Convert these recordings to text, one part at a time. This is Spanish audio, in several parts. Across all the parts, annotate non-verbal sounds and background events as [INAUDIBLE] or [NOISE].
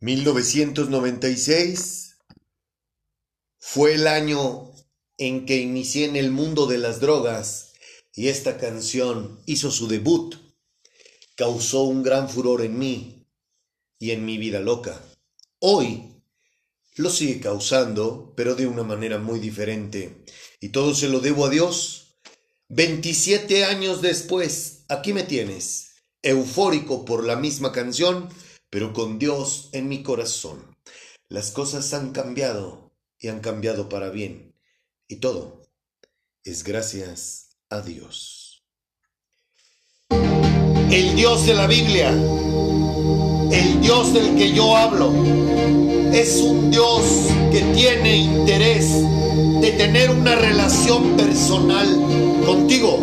1996 fue el año en que inicié en el mundo de las drogas y esta canción hizo su debut. Causó un gran furor en mí y en mi vida loca. Hoy lo sigue causando, pero de una manera muy diferente. Y todo se lo debo a Dios. 27 años después, aquí me tienes, eufórico por la misma canción, pero con Dios en mi corazón. Las cosas han cambiado y han cambiado para bien. Y todo es gracias a Dios. El Dios de la Biblia, el Dios del que yo hablo, es un Dios que tiene interés de tener una relación personal contigo.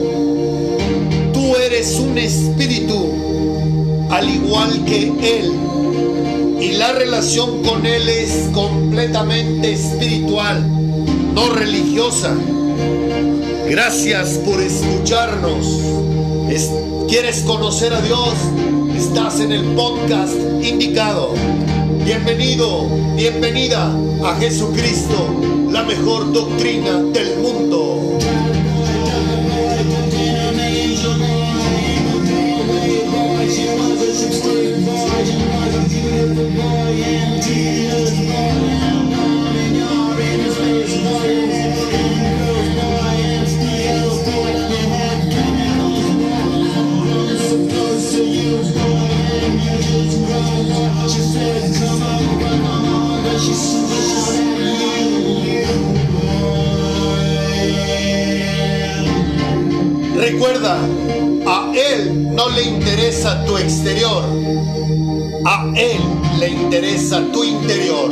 Tú eres un espíritu al igual que Él. Y la relación con Él es completamente espiritual, no religiosa. Gracias por escucharnos. ¿Quieres conocer a Dios? Estás en el podcast indicado. Bienvenido, bienvenida a Jesucristo, la mejor doctrina del mundo. A Él no le interesa tu exterior, a Él le interesa tu interior.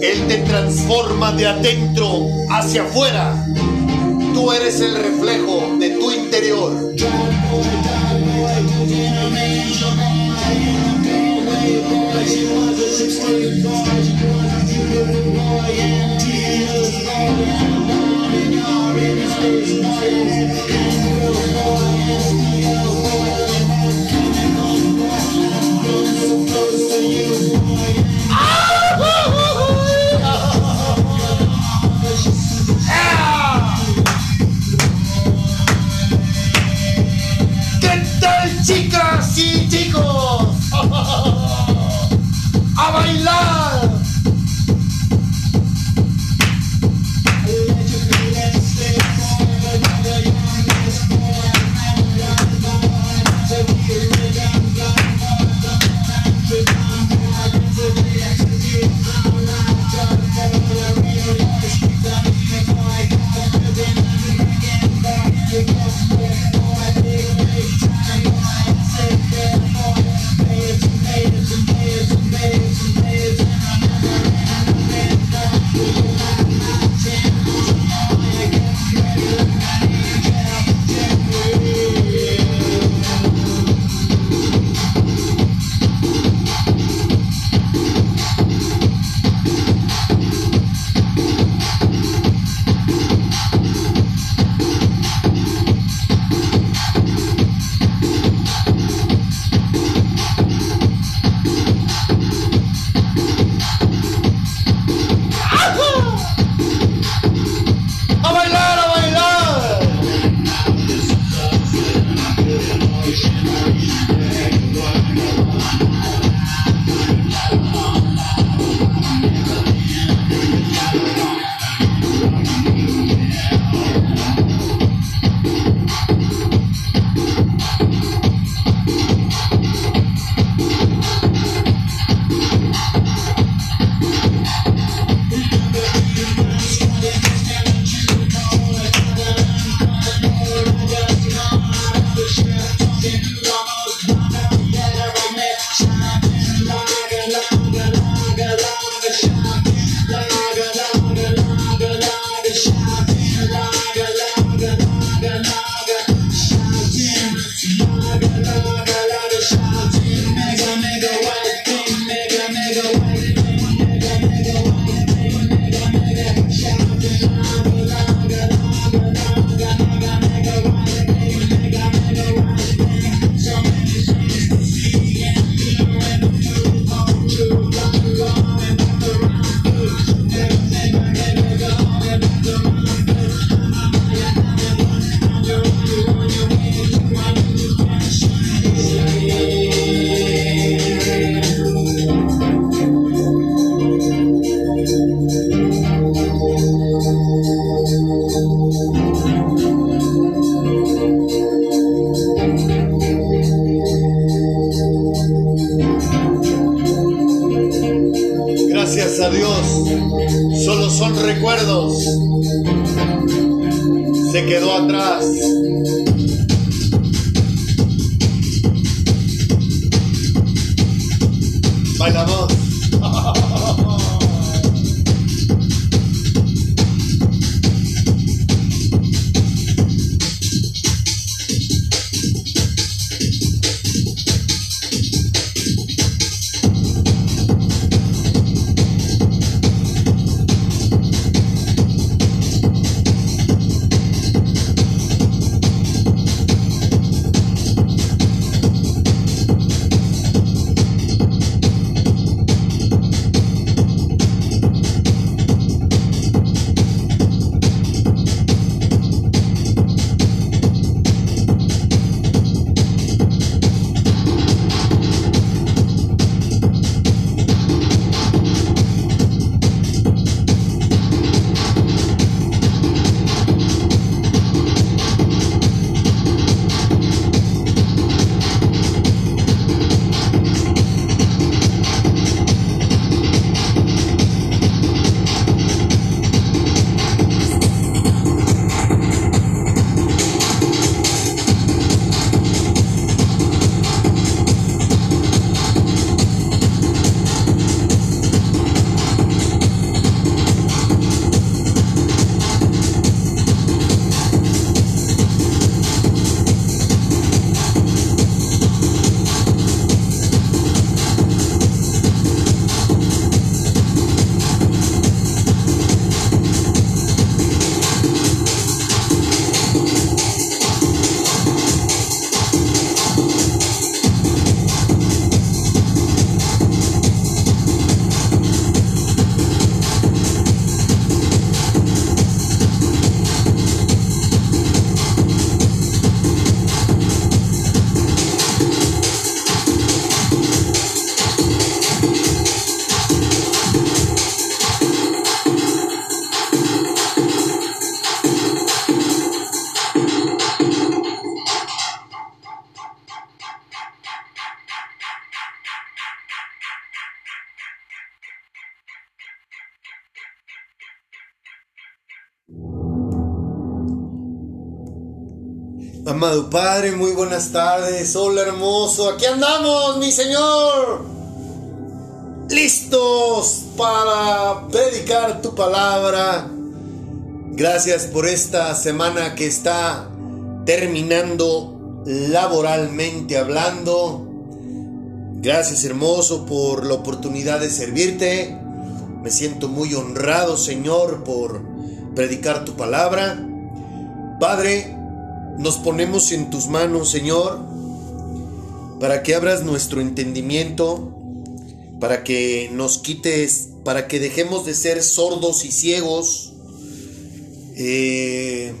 Él te transforma de adentro hacia afuera. Tú eres el reflejo de tu interior. ¿Qué tal chicas y chicos? [LAUGHS] ¡A bailar! Padre, muy buenas tardes. Hola hermoso, aquí andamos, mi Señor. Listos para predicar tu palabra. Gracias por esta semana que está terminando laboralmente hablando. Gracias hermoso por la oportunidad de servirte. Me siento muy honrado, Señor, por predicar tu palabra. Padre, nos ponemos en tus manos, Señor, para que abras nuestro entendimiento, para que nos quites, para que dejemos de ser sordos y ciegos. Eh,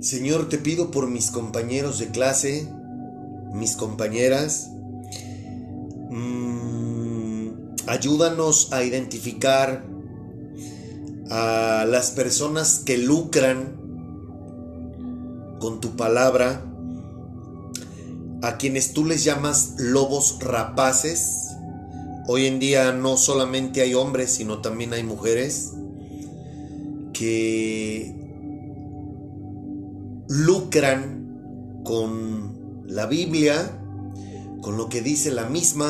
Señor, te pido por mis compañeros de clase, mis compañeras, mm, ayúdanos a identificar a las personas que lucran con tu palabra, a quienes tú les llamas lobos rapaces. Hoy en día no solamente hay hombres, sino también hay mujeres que lucran con la Biblia, con lo que dice la misma.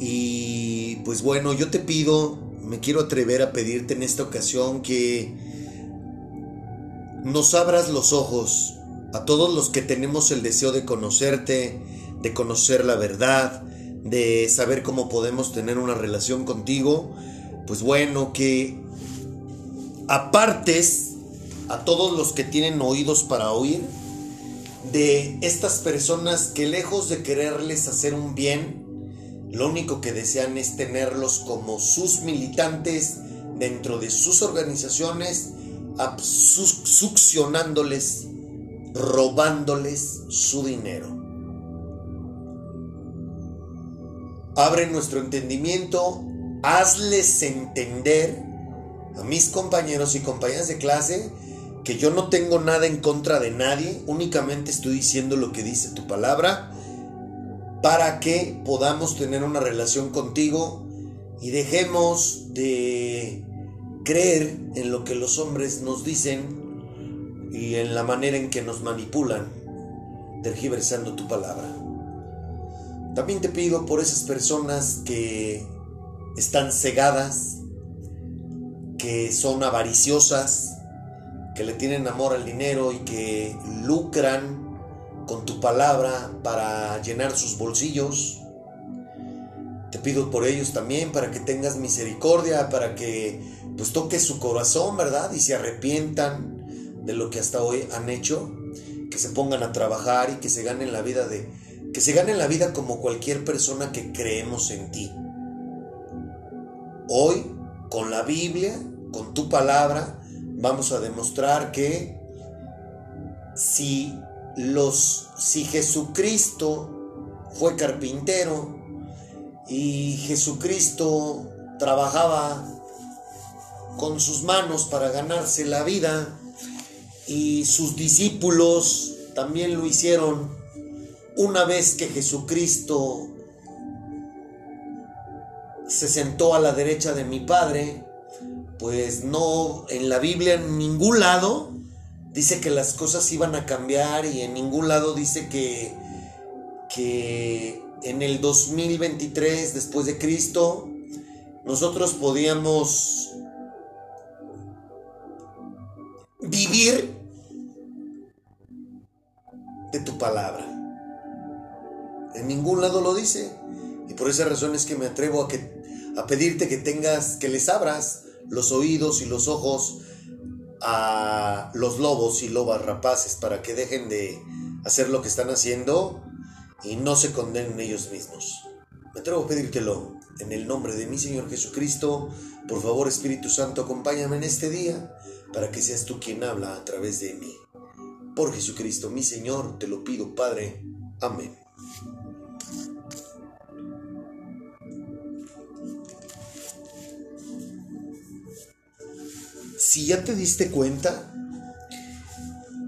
Y pues bueno, yo te pido me quiero atrever a pedirte en esta ocasión que nos abras los ojos a todos los que tenemos el deseo de conocerte, de conocer la verdad, de saber cómo podemos tener una relación contigo, pues bueno, que apartes a todos los que tienen oídos para oír de estas personas que lejos de quererles hacer un bien, lo único que desean es tenerlos como sus militantes dentro de sus organizaciones, succionándoles, robándoles su dinero. Abre nuestro entendimiento, hazles entender a mis compañeros y compañeras de clase que yo no tengo nada en contra de nadie, únicamente estoy diciendo lo que dice tu palabra para que podamos tener una relación contigo y dejemos de creer en lo que los hombres nos dicen y en la manera en que nos manipulan, tergiversando tu palabra. También te pido por esas personas que están cegadas, que son avariciosas, que le tienen amor al dinero y que lucran con tu palabra para llenar sus bolsillos. Te pido por ellos también para que tengas misericordia, para que pues toques su corazón, ¿verdad? Y se arrepientan de lo que hasta hoy han hecho, que se pongan a trabajar y que se ganen la vida de que se ganen la vida como cualquier persona que creemos en ti. Hoy con la Biblia, con tu palabra, vamos a demostrar que si los si Jesucristo fue carpintero y Jesucristo trabajaba con sus manos para ganarse la vida y sus discípulos también lo hicieron una vez que Jesucristo se sentó a la derecha de mi Padre, pues no, en la Biblia en ningún lado dice que las cosas iban a cambiar y en ningún lado dice que, que en el 2023 después de Cristo nosotros podíamos vivir de tu palabra. En ningún lado lo dice. Y por esa razón es que me atrevo a, que, a pedirte que tengas, que les abras los oídos y los ojos a los lobos y lobas rapaces para que dejen de hacer lo que están haciendo y no se condenen ellos mismos. Me atrevo a pedírtelo en el nombre de mi Señor Jesucristo. Por favor, Espíritu Santo, acompáñame en este día para que seas tú quien habla a través de mí. Por Jesucristo, mi Señor, te lo pido, Padre. Amén. Si ya te diste cuenta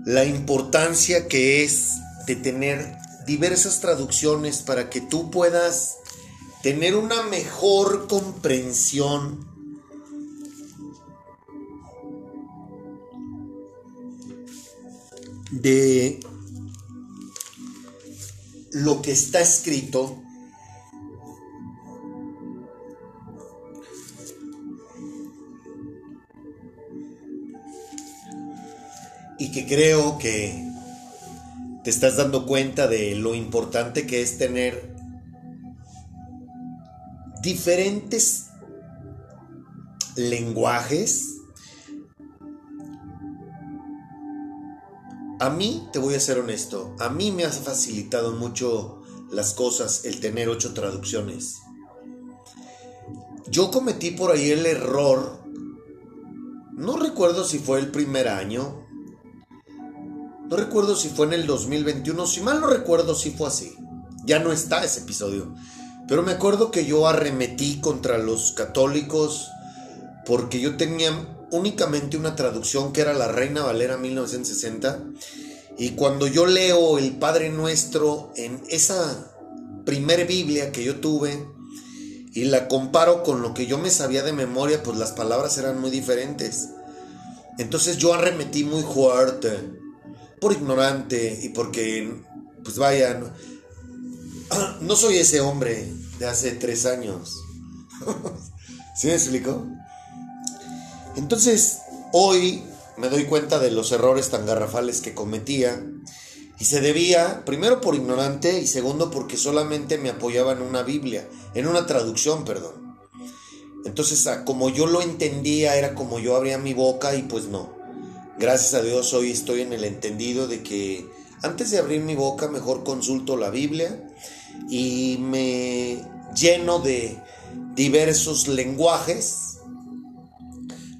la importancia que es de tener diversas traducciones para que tú puedas tener una mejor comprensión de lo que está escrito y que creo que te estás dando cuenta de lo importante que es tener diferentes lenguajes. A mí, te voy a ser honesto, a mí me ha facilitado mucho las cosas el tener ocho traducciones. Yo cometí por ahí el error, no recuerdo si fue el primer año no recuerdo si fue en el 2021, si mal no recuerdo si fue así. Ya no está ese episodio. Pero me acuerdo que yo arremetí contra los católicos porque yo tenía únicamente una traducción que era la Reina Valera 1960. Y cuando yo leo el Padre Nuestro en esa primer Biblia que yo tuve y la comparo con lo que yo me sabía de memoria, pues las palabras eran muy diferentes. Entonces yo arremetí muy fuerte por ignorante y porque, pues vaya, [CLEARS THROAT] no, soy ese hombre de hace tres años. [LAUGHS] ¿Sí me explico? Entonces, hoy me doy cuenta de los errores tan garrafales que cometía. Y se debía, primero por ignorante y segundo porque solamente me apoyaba en una Biblia, en una traducción, perdón. Entonces, como yo lo entendía, era como yo abría mi boca y pues no. Gracias a Dios hoy estoy en el entendido de que antes de abrir mi boca mejor consulto la Biblia y me lleno de diversos lenguajes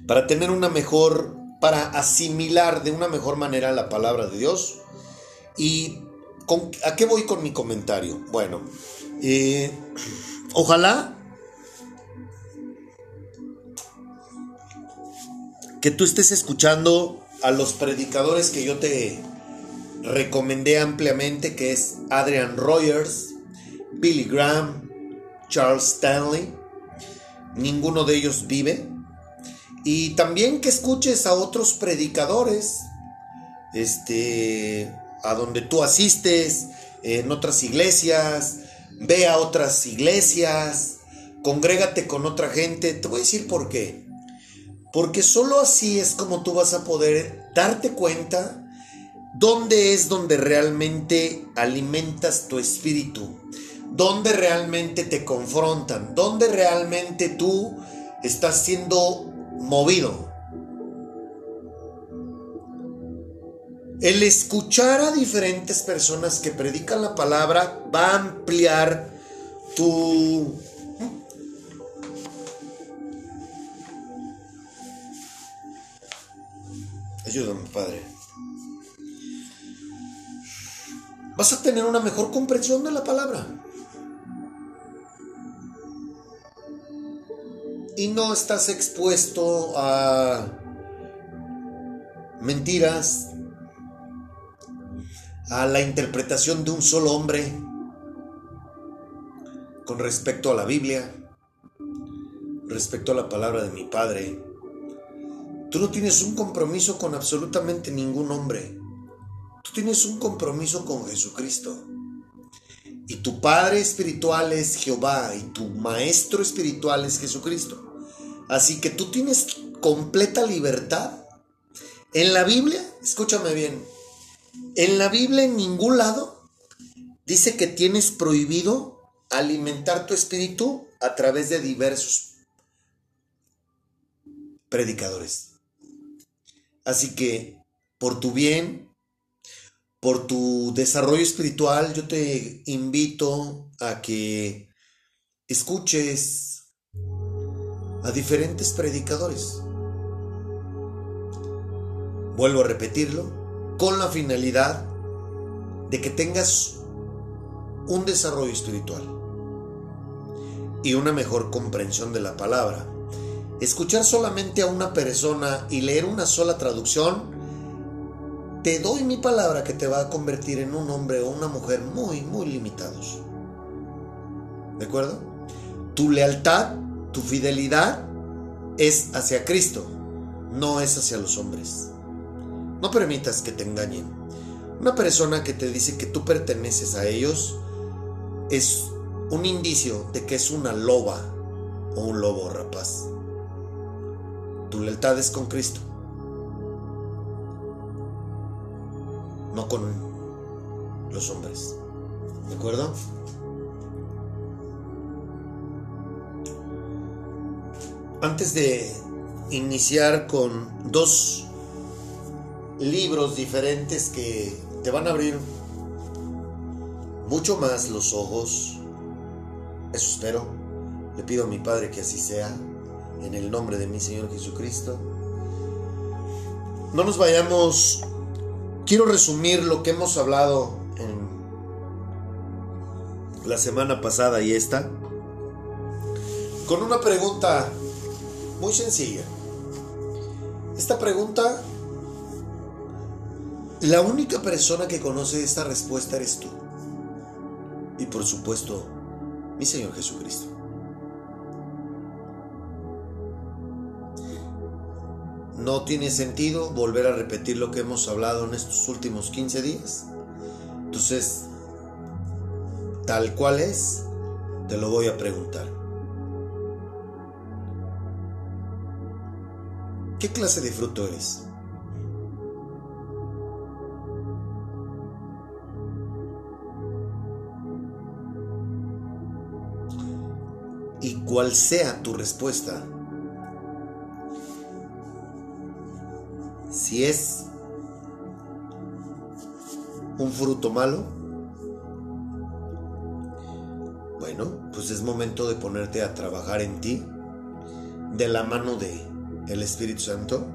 para tener una mejor, para asimilar de una mejor manera la palabra de Dios. ¿Y a qué voy con mi comentario? Bueno, eh, ojalá que tú estés escuchando a los predicadores que yo te recomendé ampliamente, que es Adrian Rogers Billy Graham, Charles Stanley. Ninguno de ellos vive. Y también que escuches a otros predicadores, este, a donde tú asistes, en otras iglesias, ve a otras iglesias, congrégate con otra gente. Te voy a decir por qué. Porque solo así es como tú vas a poder darte cuenta dónde es donde realmente alimentas tu espíritu, dónde realmente te confrontan, dónde realmente tú estás siendo movido. El escuchar a diferentes personas que predican la palabra va a ampliar tu... Ayúdame, Padre. Vas a tener una mejor comprensión de la palabra. Y no estás expuesto a mentiras, a la interpretación de un solo hombre con respecto a la Biblia, respecto a la palabra de mi Padre. Tú no tienes un compromiso con absolutamente ningún hombre. Tú tienes un compromiso con Jesucristo. Y tu Padre espiritual es Jehová y tu Maestro espiritual es Jesucristo. Así que tú tienes completa libertad. En la Biblia, escúchame bien, en la Biblia en ningún lado dice que tienes prohibido alimentar tu espíritu a través de diversos predicadores. Así que por tu bien, por tu desarrollo espiritual, yo te invito a que escuches a diferentes predicadores. Vuelvo a repetirlo, con la finalidad de que tengas un desarrollo espiritual y una mejor comprensión de la palabra. Escuchar solamente a una persona y leer una sola traducción, te doy mi palabra que te va a convertir en un hombre o una mujer muy, muy limitados. ¿De acuerdo? Tu lealtad, tu fidelidad es hacia Cristo, no es hacia los hombres. No permitas que te engañen. Una persona que te dice que tú perteneces a ellos es un indicio de que es una loba o un lobo rapaz. Tu lealtad es con Cristo, no con los hombres. ¿De acuerdo? Antes de iniciar con dos libros diferentes que te van a abrir mucho más los ojos. Eso espero. Le pido a mi Padre que así sea. En el nombre de mi Señor Jesucristo. No nos vayamos. Quiero resumir lo que hemos hablado en la semana pasada y esta. Con una pregunta muy sencilla. Esta pregunta la única persona que conoce esta respuesta eres tú. Y por supuesto, mi Señor Jesucristo. No tiene sentido volver a repetir lo que hemos hablado en estos últimos 15 días. Entonces, tal cual es, te lo voy a preguntar. ¿Qué clase de fruto eres? cual sea tu respuesta, si es un fruto malo, bueno, pues es momento de ponerte a trabajar en ti de la mano de el Espíritu Santo.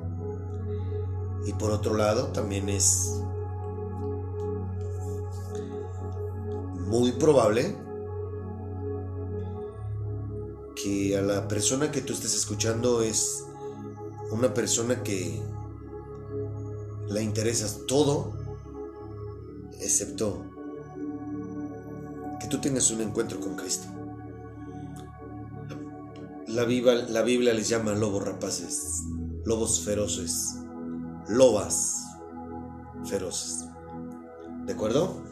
Y por otro lado, también es muy probable a la persona que tú estés escuchando es una persona que le interesas todo excepto que que tú tengas un encuentro con Cristo. La Biblia, la Biblia les llama lobos rapaces, lobos feroces, lobas feroces. ¿De acuerdo?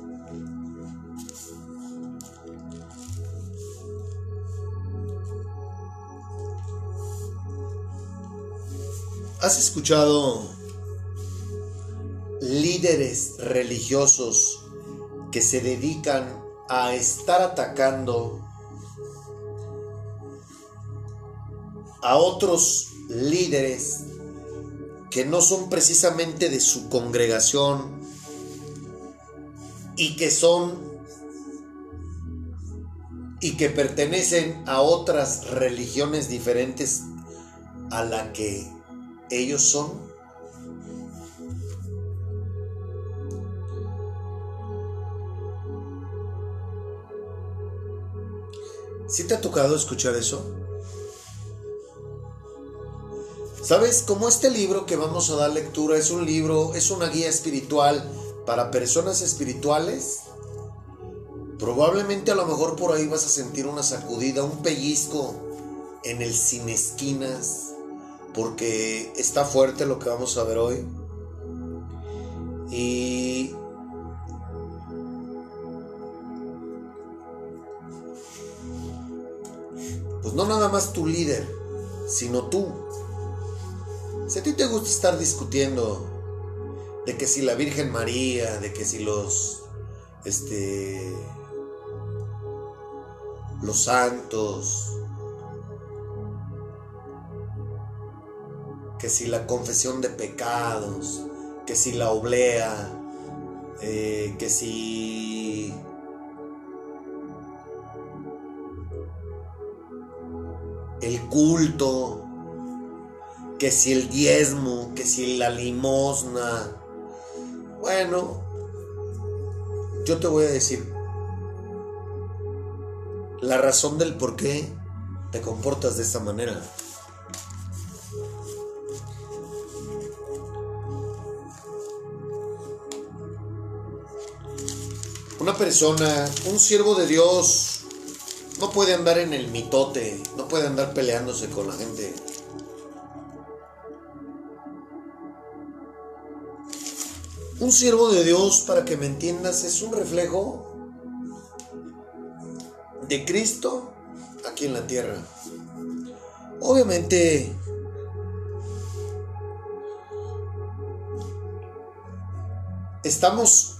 ¿Has escuchado líderes religiosos que se dedican a estar atacando a otros líderes que no son precisamente de su congregación y que son y que pertenecen a otras religiones diferentes a la que ellos son. ¿Sí te ha tocado escuchar eso? ¿Sabes? Como este libro que vamos a dar lectura es un libro, es una guía espiritual para personas espirituales, probablemente a lo mejor por ahí vas a sentir una sacudida, un pellizco en el sin esquinas, porque está fuerte lo que vamos a ver hoy. Y pues no nada más tu líder, sino tú. Si a ti te gusta estar discutiendo de que si la Virgen María, de que si los este los santos, que si la confesión de pecados, que si la oblea, eh, que si el culto, que si el diezmo, que si la limosna. Bueno, yo te voy a decir la razón del por qué te comportas de esta manera. Una persona, un siervo de Dios, no puede andar en el mitote, no puede andar peleándose con la gente. Un siervo de Dios, para que me entiendas, es un reflejo de Cristo aquí en la tierra. Obviamente, estamos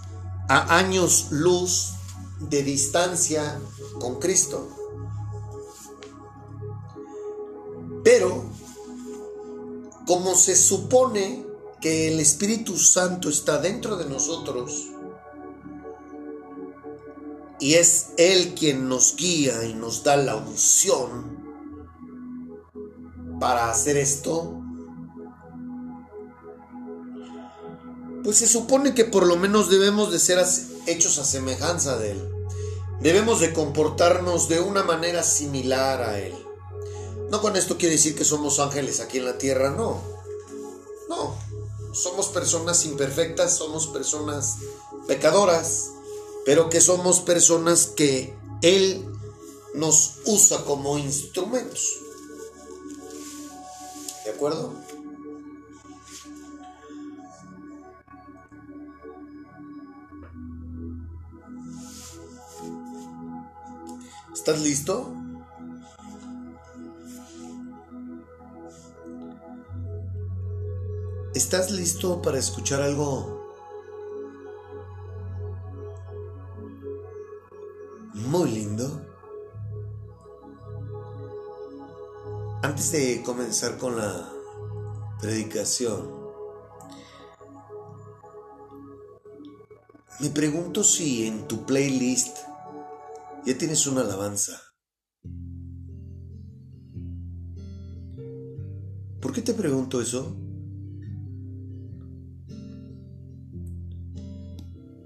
a años luz de distancia con Cristo. Pero, como se supone que el Espíritu Santo está dentro de nosotros, y es Él quien nos guía y nos da la unción para hacer esto, pues se supone que por lo menos debemos de ser hechos a semejanza de Él. Debemos de comportarnos de una manera similar a Él. No con esto quiere decir que somos ángeles aquí en la tierra, no. No, somos personas imperfectas, somos personas pecadoras, pero que somos personas que Él nos usa como instrumentos. ¿De acuerdo? ¿Estás listo? ¿Estás listo para escuchar algo muy lindo? Antes de comenzar con la predicación, me pregunto si en tu playlist ya tienes una alabanza. ¿Por qué te pregunto eso?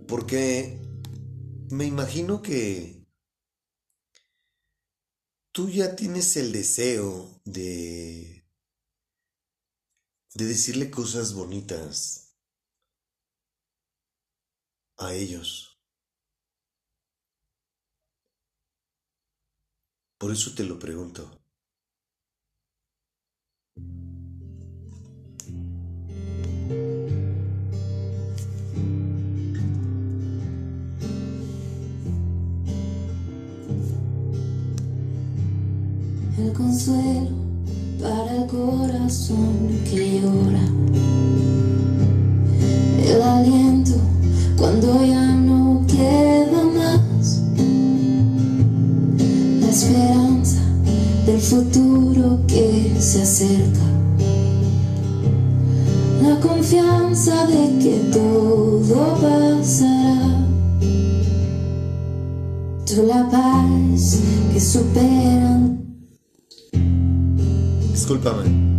Porque me imagino que tú ya tienes el deseo de de decirle cosas bonitas a ellos. Por eso te lo pregunto. El consuelo para el corazón que llora. El aliento cuando ya no queda. del futuro que se acerca. La confianza de que todo pasará. Tú la paz que superan. Discúlpame.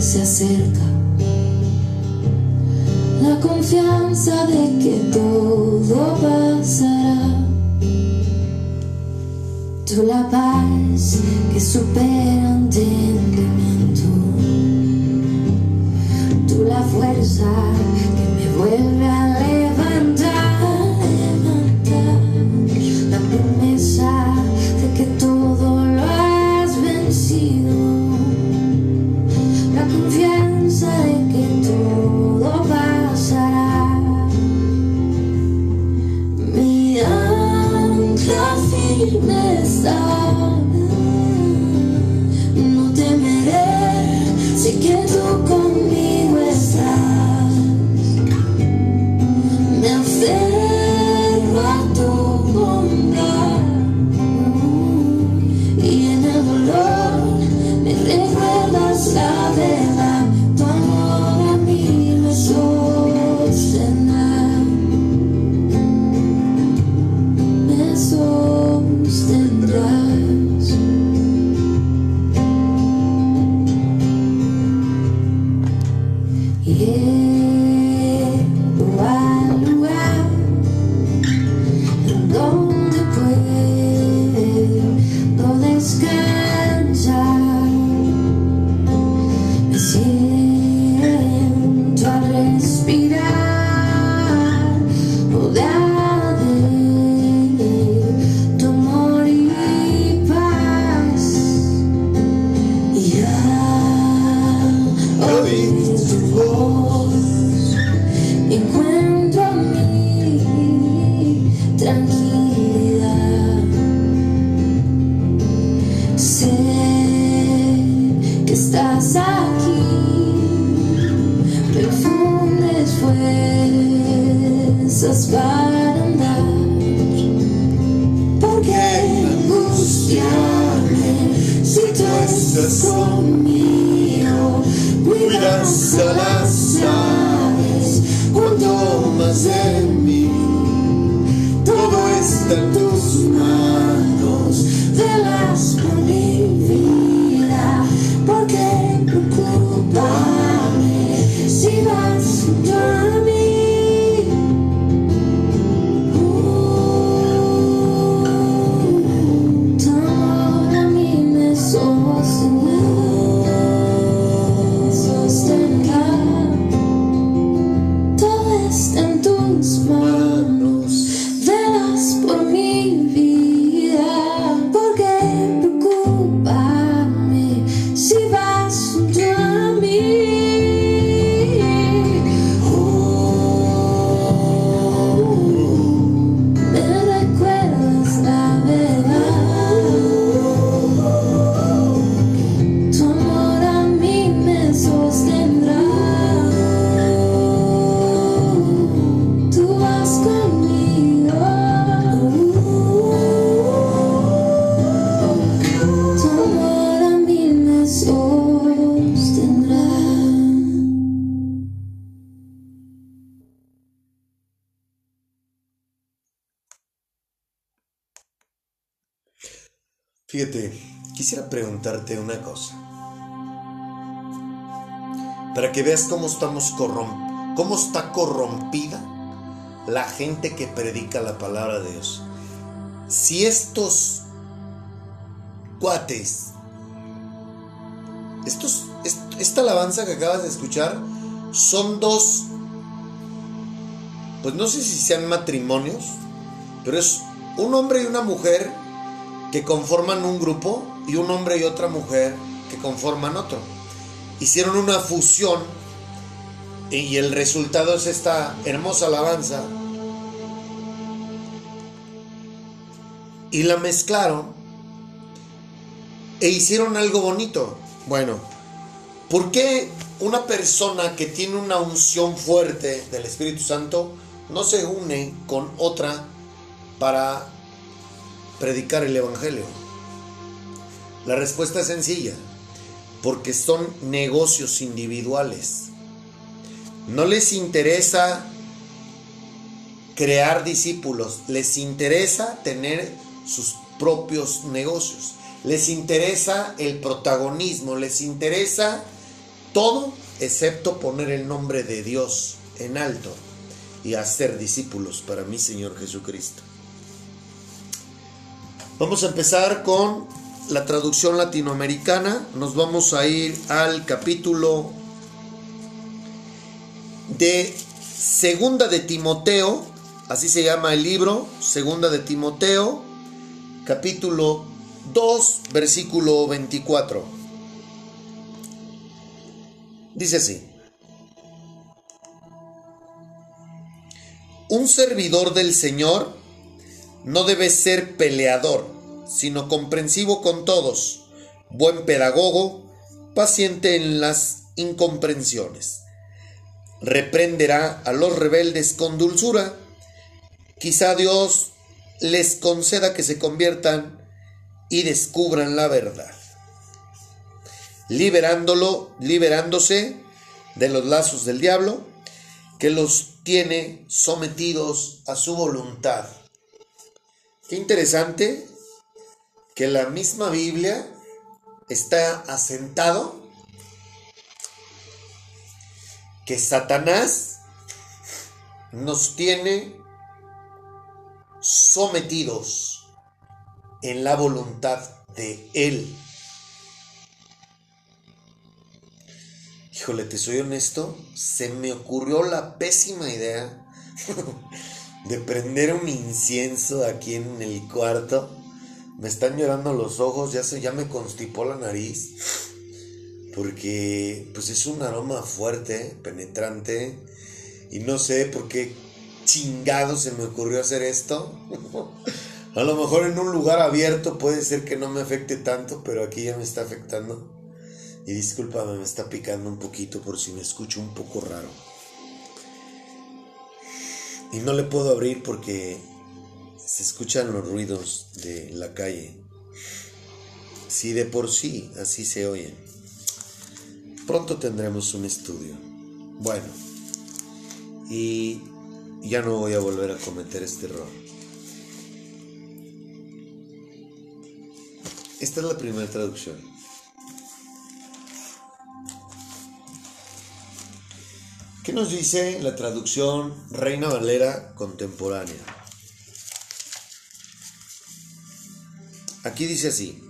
se acerca. La confianza de que todo pasará. Tú la paz que supera entendimiento. Tú la fuerza una cosa. Para que veas cómo estamos cómo está corrompida la gente que predica la palabra de Dios. Si estos cuates, estos, esta alabanza que acabas de escuchar, son dos, pues no sé si sean matrimonios, pero es un hombre y una mujer que conforman un grupo y un hombre y otra mujer que conforman otro. Hicieron una fusión y el resultado es esta hermosa alabanza. Y la mezclaron e hicieron algo bonito. Bueno, ¿por qué una persona que tiene una unción fuerte del Espíritu Santo no se une con otra para predicar el Evangelio? La respuesta es sencilla, porque son negocios individuales. No les interesa crear discípulos, les interesa tener sus propios negocios, les interesa el protagonismo, les interesa todo excepto poner el nombre de Dios en alto y hacer discípulos para mi Señor Jesucristo. Vamos a empezar con la traducción latinoamericana. Nos vamos a ir al capítulo de Segunda de Timoteo, así se llama el libro, Segunda de Timoteo, capítulo 2, versículo 24. Dice así. Un servidor del Señor no debe ser peleador, sino comprensivo con todos, buen pedagogo, paciente en las incomprensiones. Reprenderá a los rebeldes con dulzura. Quizá Dios les conceda que se conviertan y descubran la verdad liberándolo, liberándose de los lazos del diablo que los tiene sometidos a su voluntad. Qué interesante que la misma Biblia está asentado que Satanás nos tiene sometidos en la voluntad de Él. Híjole, te soy honesto, se me ocurrió la pésima idea [LAUGHS] de prender un incienso aquí en el cuarto. Me están llorando los ojos, ya, se, ya me constipó la nariz. Porque pues es un aroma fuerte, penetrante. Y no sé por qué chingado se me ocurrió hacer esto. [LAUGHS] A lo mejor en un lugar abierto puede ser que no me afecte tanto, pero aquí ya me está afectando. Y discúlpame, me está picando un poquito por si me escucho un poco raro. Y no le puedo abrir porque se escuchan los ruidos de la calle. Si de por sí así se oyen. Pronto tendremos un estudio. Bueno, y ya no voy a volver a cometer este error. Esta es la primera traducción. ¿Qué nos dice la traducción Reina Valera contemporánea? Aquí dice así,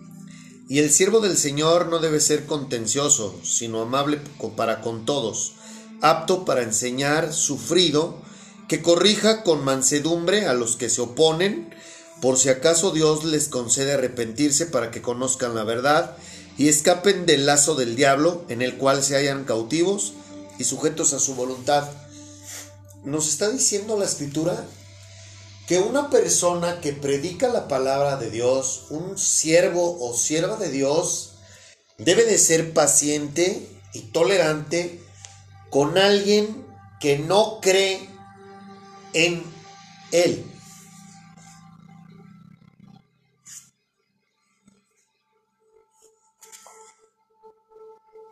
y el siervo del Señor no debe ser contencioso, sino amable para con todos, apto para enseñar, sufrido, que corrija con mansedumbre a los que se oponen, por si acaso Dios les concede arrepentirse para que conozcan la verdad y escapen del lazo del diablo en el cual se hallan cautivos y sujetos a su voluntad. Nos está diciendo la escritura que una persona que predica la palabra de Dios, un siervo o sierva de Dios, debe de ser paciente y tolerante con alguien que no cree en él.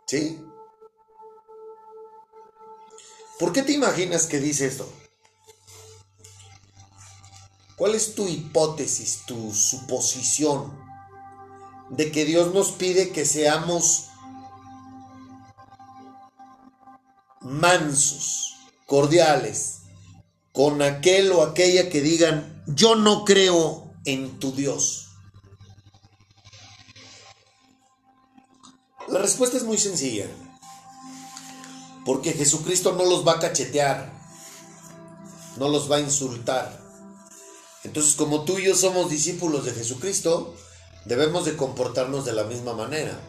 ¿Sí? ¿Por qué te imaginas que dice esto? ¿Cuál es tu hipótesis, tu suposición de que Dios nos pide que seamos mansos, cordiales, con aquel o aquella que digan, yo no creo en tu Dios. La respuesta es muy sencilla. Porque Jesucristo no los va a cachetear, no los va a insultar. Entonces, como tú y yo somos discípulos de Jesucristo, debemos de comportarnos de la misma manera.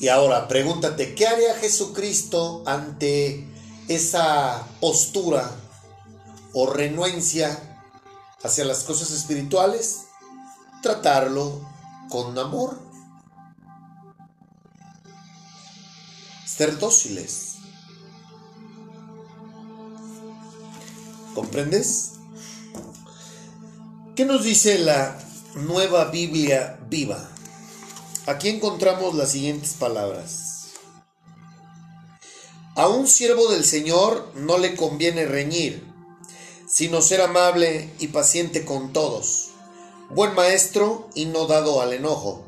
Y ahora, pregúntate, ¿qué haría Jesucristo ante esa postura o renuencia hacia las cosas espirituales? Tratarlo con amor. Ser dóciles. ¿Comprendes? ¿Qué nos dice la nueva Biblia viva? Aquí encontramos las siguientes palabras. A un siervo del Señor no le conviene reñir, sino ser amable y paciente con todos, buen maestro y no dado al enojo.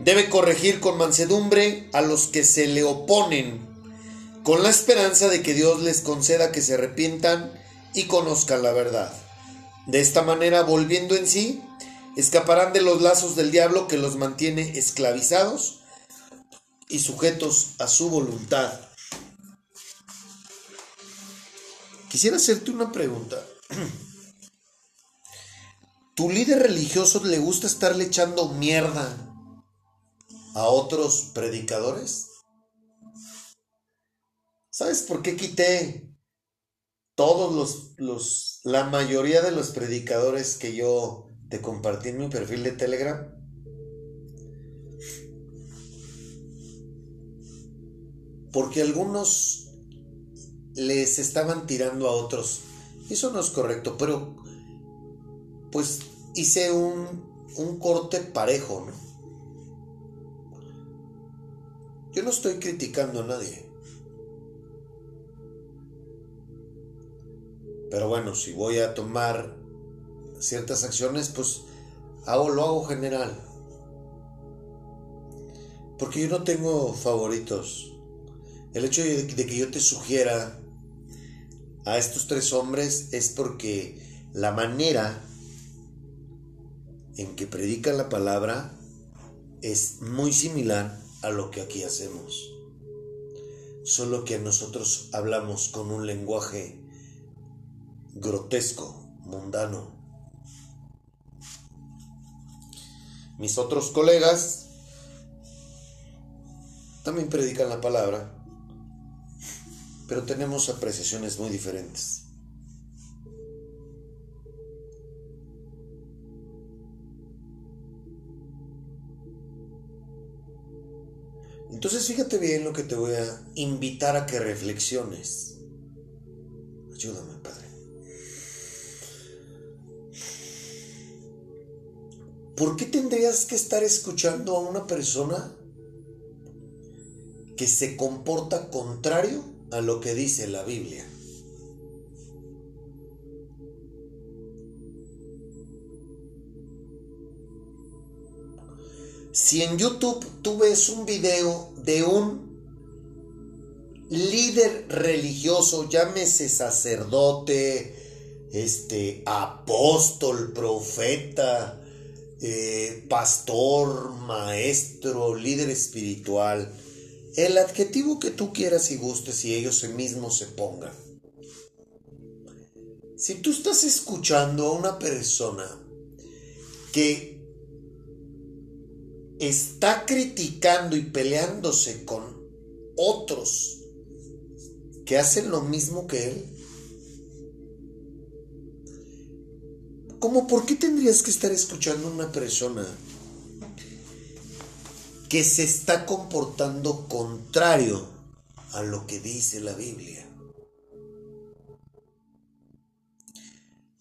Debe corregir con mansedumbre a los que se le oponen, con la esperanza de que Dios les conceda que se arrepientan y conozcan la verdad. De esta manera, volviendo en sí, escaparán de los lazos del diablo que los mantiene esclavizados y sujetos a su voluntad. Quisiera hacerte una pregunta. [CLEARS THROAT] ¿Tu líder religioso le gusta estarle echando mierda a otros predicadores? ¿Sabes por qué quité todos los, los, la mayoría de los predicadores que yo te compartí en mi perfil de Telegram, porque algunos les estaban tirando a otros. Eso no es correcto, pero pues hice un, un corte parejo, ¿no? Yo no estoy criticando a nadie. Pero bueno, si voy a tomar ciertas acciones, pues hago, lo hago general. Porque yo no tengo favoritos. El hecho de, que yo te sugiera a estos tres hombres es porque la manera en que predican la palabra es muy similar a lo que aquí hacemos. Solo que nosotros hablamos con un lenguaje grotesco, mundano. Mis otros colegas también predican la palabra, pero tenemos apreciaciones muy diferentes. Entonces fíjate bien lo que te voy a invitar a que reflexiones. Ayúdame, Padre. ¿Por qué tendrías que estar escuchando a una persona que se comporta contrario a lo que dice la Biblia? Si en YouTube tú ves un video de un líder religioso, llámese sacerdote, este apóstol, profeta, eh, pastor, maestro, líder espiritual, el adjetivo que tú quieras y gustes y ellos mismos se pongan. Si tú estás escuchando a una persona que está criticando y peleándose con otros que hacen lo mismo que él, ¿Cómo por qué tendrías que estar escuchando a una persona que se está comportando contrario a lo que dice la Biblia?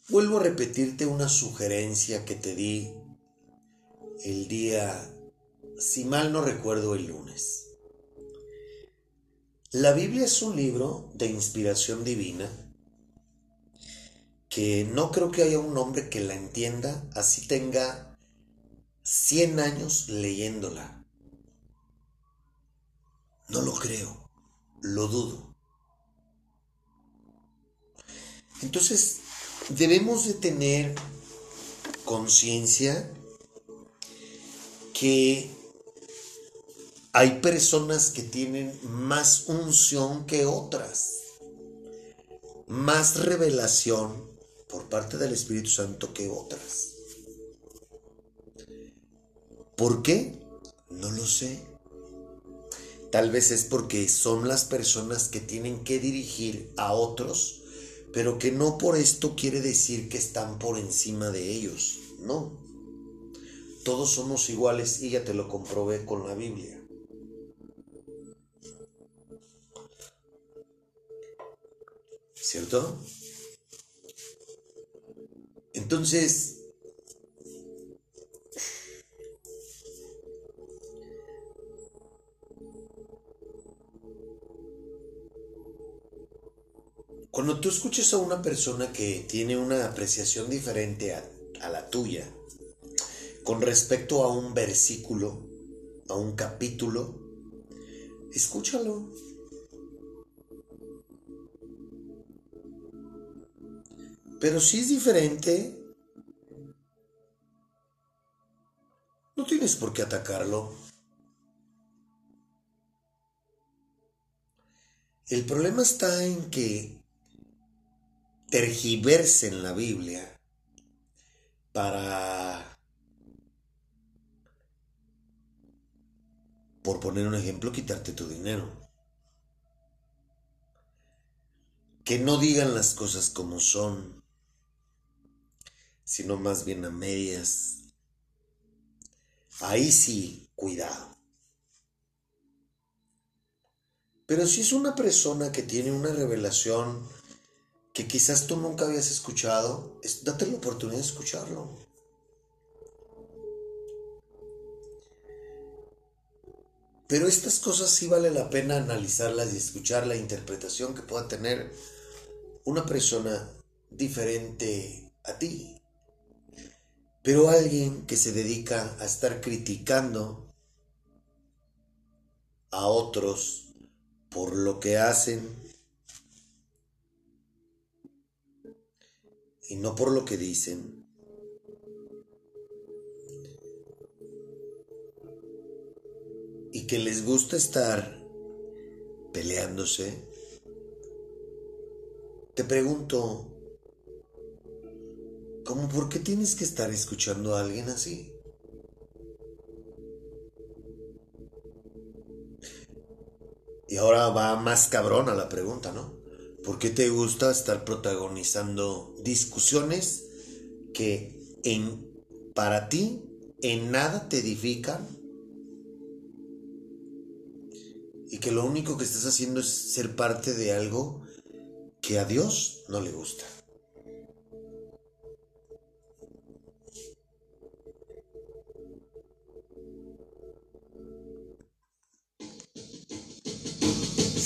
Vuelvo a repetirte una sugerencia que te di el día, si mal no recuerdo, el lunes. La Biblia es un libro de inspiración divina no creo que haya un hombre que la entienda así tenga 100 años leyéndola. No lo creo, lo dudo. Entonces, debemos de tener conciencia que hay personas que tienen más unción que otras, más revelación por parte del Espíritu Santo que otras. ¿Por qué? No lo sé. Tal vez es porque son las personas que tienen que dirigir a otros, pero que no por esto quiere decir que están por encima de ellos. No. Todos somos iguales y ya te lo comprobé con la Biblia. ¿Cierto? Entonces, Cuando tú escuchas a una persona que tiene una apreciación diferente a, la tuya con respecto a un versículo, a un capítulo, escúchalo. Pero si es diferente, no tienes por qué atacarlo. El problema está en que tergiversen la Biblia para, por poner un ejemplo, quitarte tu dinero. Que no digan las cosas como son, sino más bien a medias. Ahí sí, cuidado. Pero si es una persona que tiene una revelación que quizás tú nunca habías escuchado, date la oportunidad de escucharlo. Pero estas cosas sí vale la pena analizarlas y escuchar la interpretación que pueda tener una persona diferente a ti. Pero alguien que se dedica a estar criticando a otros por lo que hacen, y no por lo que dicen. Y que les gusta estar peleándose. Te pregunto, ¿cómo por qué tienes que estar escuchando a alguien así? Y ahora va más cabrona la pregunta, ¿no? ¿Por qué te gusta estar protagonizando discusiones que en, para ti en nada te edifican? Y que lo único que estás haciendo es ser parte de algo que a Dios no le gusta.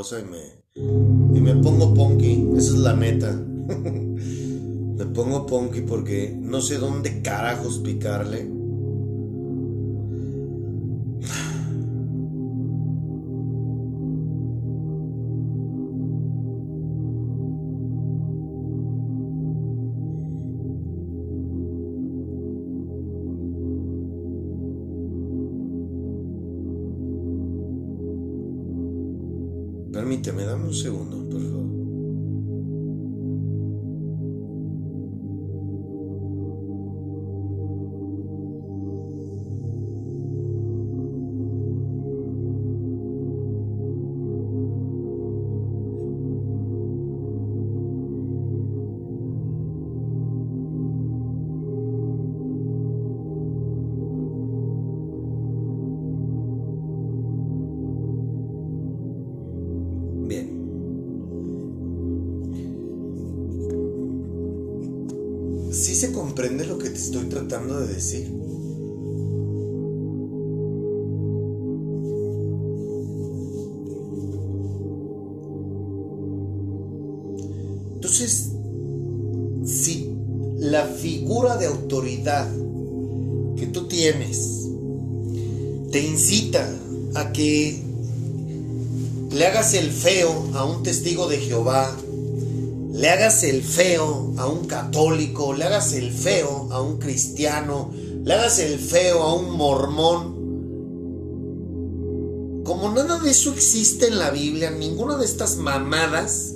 y me, y me pongo punky, esa es la neta. [LAUGHS] me pongo punky porque no sé dónde carajos picarle. A un testigo de Jehová, le hagas el feo a un católico, le hagas el feo a un cristiano, le hagas el feo a un mormón. Como nada de eso existe en la Biblia, ninguna de estas mamadas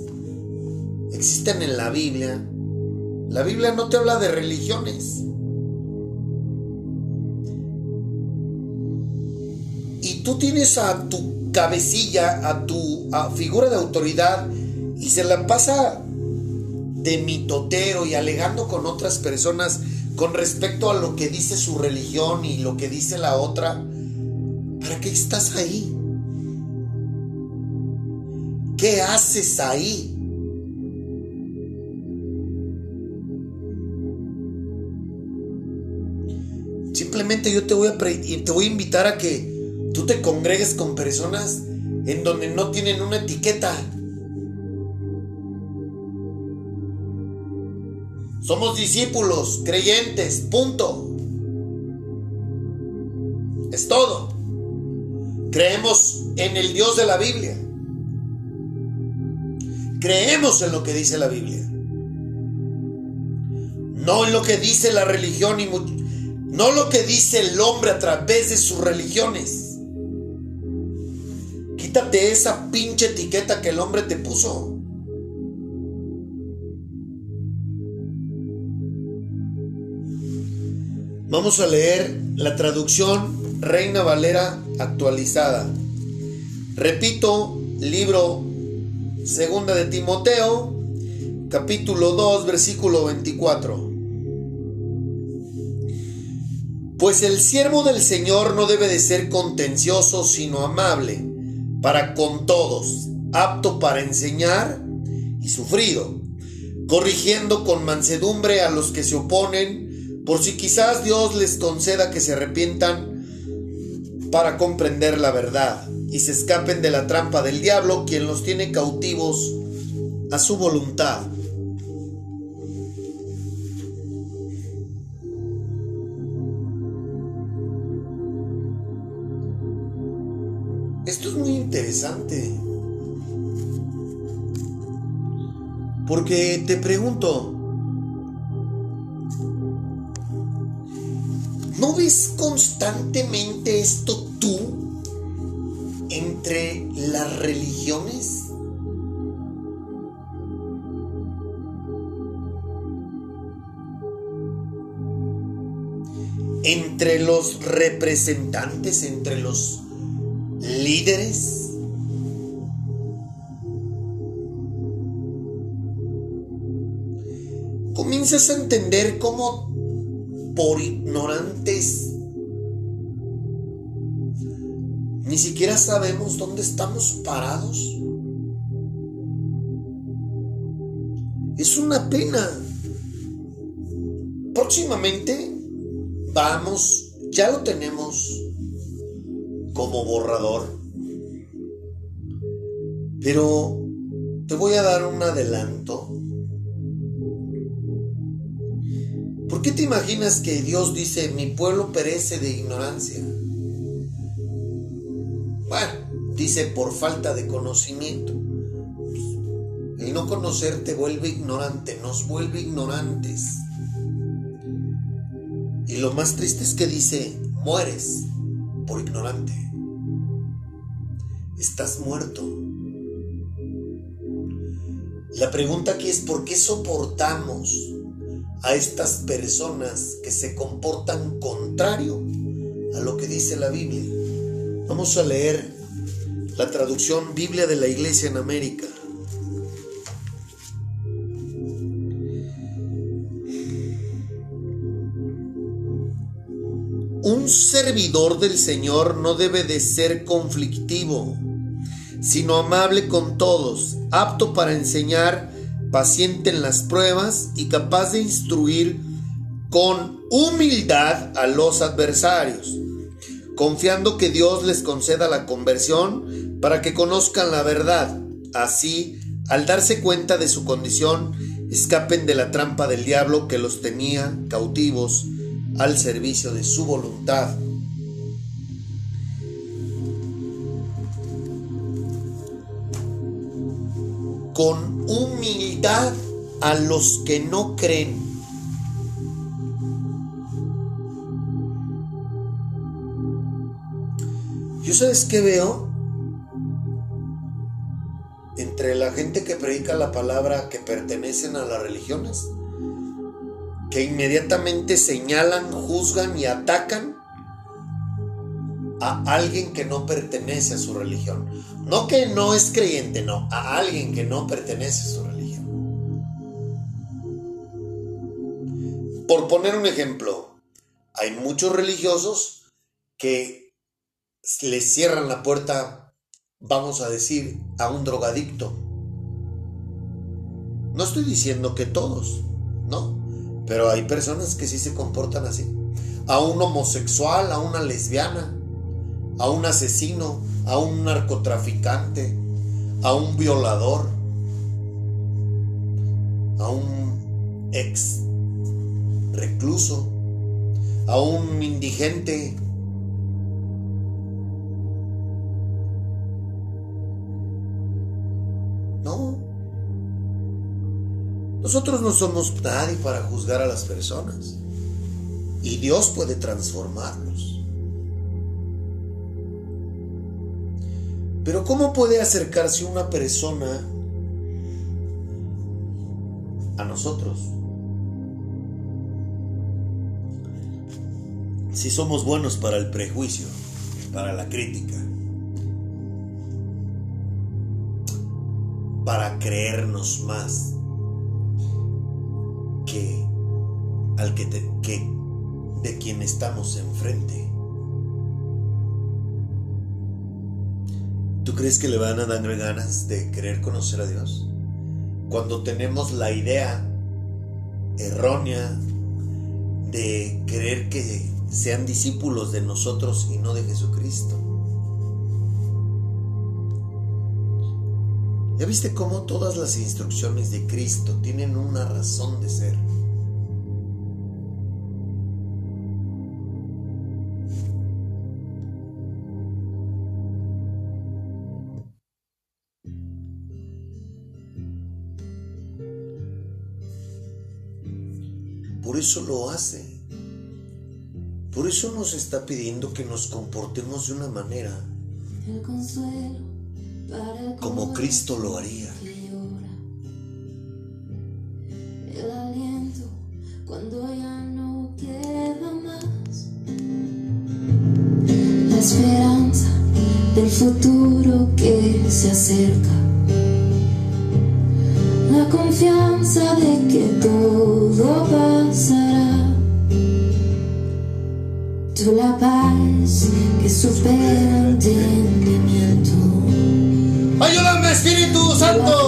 existen en la Biblia. La Biblia no te habla de religiones. Y tú tienes a tu cabecilla, a tu figura de autoridad y se la pasa de mitotero y alegando con otras personas con respecto a lo que dice su religión y lo que dice la otra. ¿Para qué estás ahí? ¿Qué haces ahí? Simplemente yo te voy a te voy a invitar a que tú te congregues con personas en donde no tienen una etiqueta. Somos discípulos, creyentes, punto. Es todo. Creemos en el Dios de la Biblia. Creemos en lo que dice la Biblia. No en lo que dice la religión y no lo que dice el hombre a través de sus religiones. Quítate esa pinche etiqueta que el hombre te puso. Vamos a leer la traducción Reina Valera actualizada. Repito, libro Segunda de Timoteo, capítulo 2, versículo 24. Pues el siervo del Señor no debe de ser contencioso, sino amable para con todos, apto para enseñar y sufrido, corrigiendo con mansedumbre a los que se oponen, por si quizás Dios les conceda que se arrepientan para comprender la verdad y se escapen de la trampa del diablo, quien los tiene cautivos a su voluntad. Porque te pregunto, ¿no ves constantemente esto tú entre las religiones? Entre los representantes, entre los líderes. Comienzas a entender cómo por ignorantes ni siquiera sabemos dónde estamos parados. Es una pena. Próximamente vamos, ya lo tenemos como borrador. Pero te voy a dar un adelanto. ¿Por qué te imaginas que Dios dice, mi pueblo perece de ignorancia? Bueno, dice por falta de conocimiento. El no conocer te vuelve ignorante, nos vuelve ignorantes. Y lo más triste es que dice, mueres por ignorante. Estás muerto. La pregunta aquí es, ¿por qué soportamos a estas personas que se comportan contrario a lo que dice la Biblia? Vamos a leer la traducción Biblia de la Iglesia en América. Un servidor del Señor no debe de ser conflictivo sino amable con todos, apto para enseñar, paciente en las pruebas y capaz de instruir con humildad a los adversarios, confiando que Dios les conceda la conversión para que conozcan la verdad. Así, al darse cuenta de su condición, escapen de la trampa del diablo que los tenía cautivos al servicio de su voluntad. Con humildad a los que no creen. ¿Yo sabes qué veo? Entre la gente que predica la palabra que pertenecen a las religiones, que inmediatamente señalan, juzgan y atacan a alguien que no pertenece a su religión. No que no es creyente, no, a alguien que no pertenece a su religión. Por poner un ejemplo, hay muchos religiosos que le cierran la puerta, vamos a decir, a un drogadicto. No estoy diciendo que todos, ¿no? Pero hay personas que sí se comportan así. A un homosexual, a una lesbiana, a un asesino, a un narcotraficante, a un violador, a un ex recluso, a un indigente. No. Nosotros no somos nadie para juzgar a las personas. Y Dios puede transformarlos. Pero ¿cómo puede acercarse una persona a nosotros? Si somos buenos para el prejuicio, para la crítica, para creernos más que al que, que de quien estamos enfrente. ¿Tú crees que le van a dar ganas de querer conocer a Dios? Cuando tenemos la idea errónea de querer que sean discípulos de nosotros y no de Jesucristo. ¿Ya viste cómo todas las instrucciones de Cristo tienen una razón de ser? Por eso lo hace. Por eso nos está pidiendo que nos comportemos de una manera como Cristo lo haría. El aliento cuando ya no queda más. La esperanza del futuro que se acerca. La confianza de que todo Ayúdame Espíritu Santo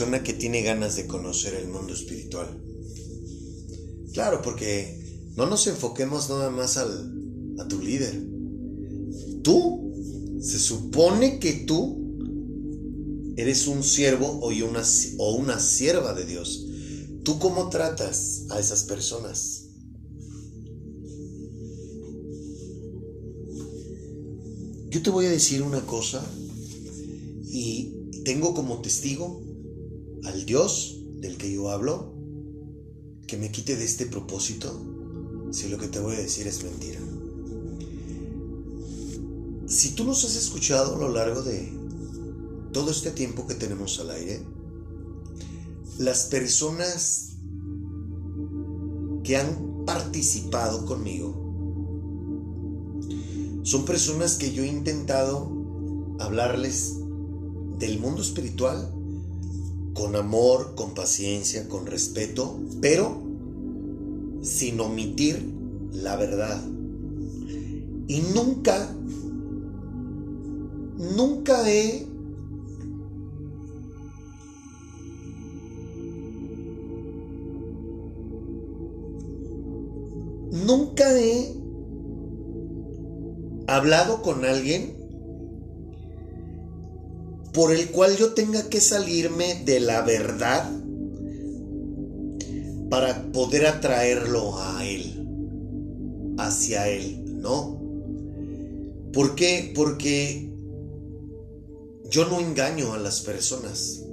persona que tiene ganas de conocer el mundo espiritual? Claro, porque no nos enfoquemos nada más al, a tu líder. Tú, se supone que tú eres un siervo o una, o una sierva de Dios. ¿Tú cómo tratas a esas personas? Yo te voy a decir una cosa y tengo como testigo al Dios del que yo hablo que me quite de este propósito si lo que te voy a decir es mentira. Si tú nos has escuchado a lo largo de todo este tiempo que tenemos al aire, las personas que han participado conmigo son personas que yo he intentado hablarles del mundo espiritual con amor, con paciencia, con respeto, pero sin omitir la verdad. Y nunca, nunca he nunca he hablado con alguien por el cual yo tenga que salirme de la verdad para poder atraerlo a él, hacia él, ¿no? ¿Por qué? Porque yo no engaño a las personas.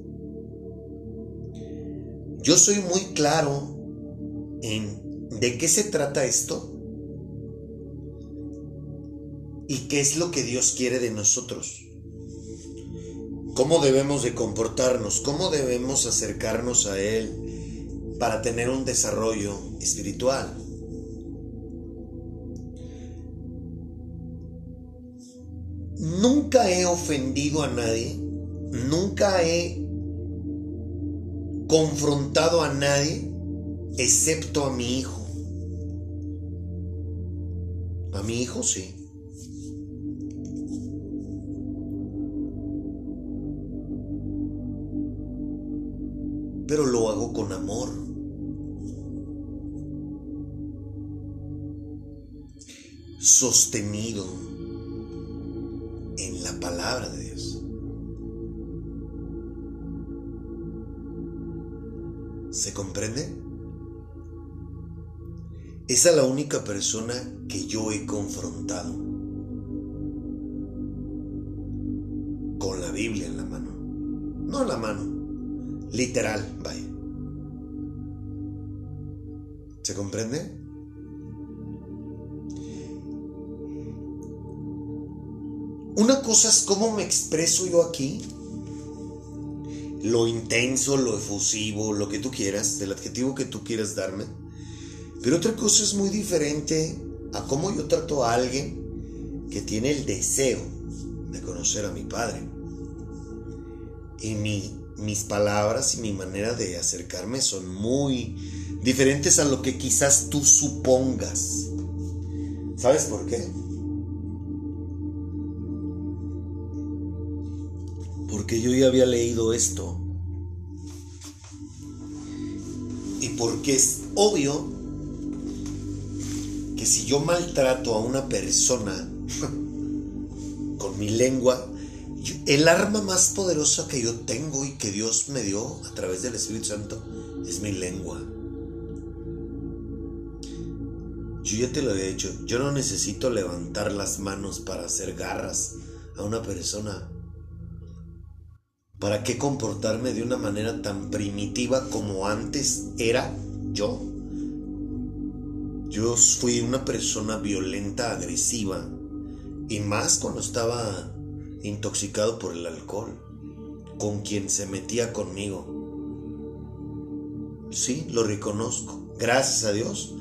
Yo soy muy claro en de qué se trata esto ¿Y qué es lo que Dios quiere de nosotros? ¿Cómo debemos de comportarnos? ¿Cómo debemos acercarnos a Él para tener un desarrollo espiritual? Nunca he ofendido a nadie, nunca he confrontado a nadie excepto a mi hijo. A mi hijo sí. Pero lo hago con amor. Sostenido en la palabra de Dios. ¿Se comprende? Esa es la única persona que yo he confrontado con la Biblia en la mano. No en la mano, literal, vaya. ¿Se comprende? Una cosa es cómo me expreso yo aquí, lo intenso, lo efusivo, lo que tú quieras, el adjetivo que tú quieras darme. Pero otra cosa es muy diferente a cómo yo trato a alguien que tiene el deseo de conocer a mi padre. Y mis palabras y mi manera de acercarme son muy diferentes a lo que quizás tú supongas. ¿Sabes por qué? Porque yo ya había leído esto. Y porque es obvio que si yo maltrato a una persona [LAUGHS] con mi lengua, el arma más poderosa que yo tengo y que Dios me dio a través del Espíritu Santo es mi lengua. Yo ya te lo he dicho, yo no necesito levantar las manos para hacer garras a una persona. ¿Para qué comportarme de una manera tan primitiva como antes era yo? Yo fui una persona violenta, agresiva, y más cuando estaba intoxicado por el alcohol, con quien se metía conmigo. Sí, lo reconozco. Gracias a Dios,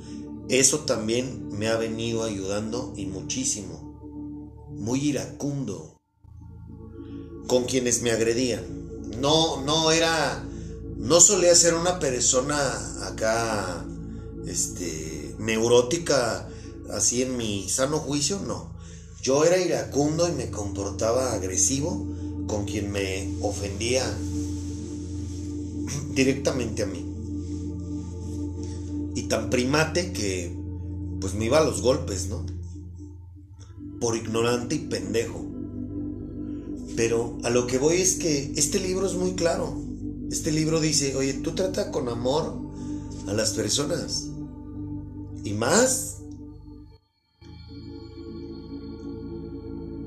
eso también me ha venido ayudando y muchísimo. Muy iracundo con quienes me agredían. No, no era, no solía ser una persona acá, este, neurótica, así en mi sano juicio, no. Yo era iracundo y me comportaba agresivo con quien me ofendía [CLEARS THROAT] directamente a mí. Y tan primate que pues me iba a los golpes, ¿no? Por ignorante y pendejo. Pero a lo que voy es que este libro es muy claro. Este libro dice, oye, tú trata con amor a las personas. Y más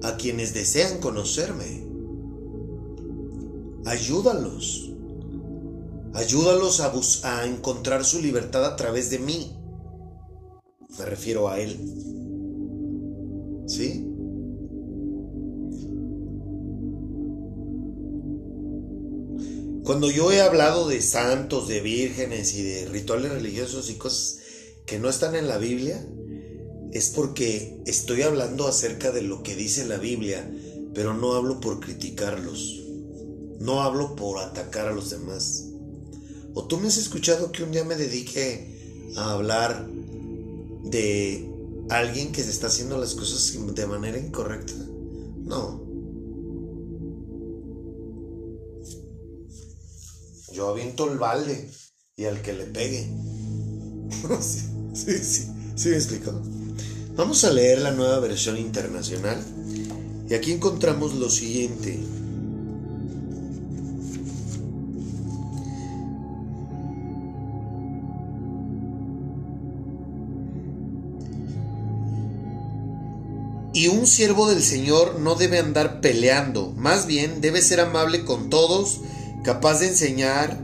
a quienes desean conocerme. Ayúdalos. Ayúdalos a, a encontrar su libertad a través de mí. Me refiero a Él. ¿Sí? Cuando yo he hablado de santos, de vírgenes y de rituales religiosos y cosas que no están en la Biblia, es porque estoy hablando acerca de lo que dice la Biblia, pero no hablo por criticarlos, no hablo por atacar a los demás. ¿O tú me has escuchado que un día me dedique a hablar de alguien que se está haciendo las cosas de manera incorrecta? No. Yo aviento el balde y al que le pegue. [LAUGHS] sí, sí, sí, sí me explico. Vamos a leer la nueva versión internacional y aquí encontramos lo siguiente. Y un siervo del Señor no debe andar peleando, más bien debe ser amable con todos capaz de enseñar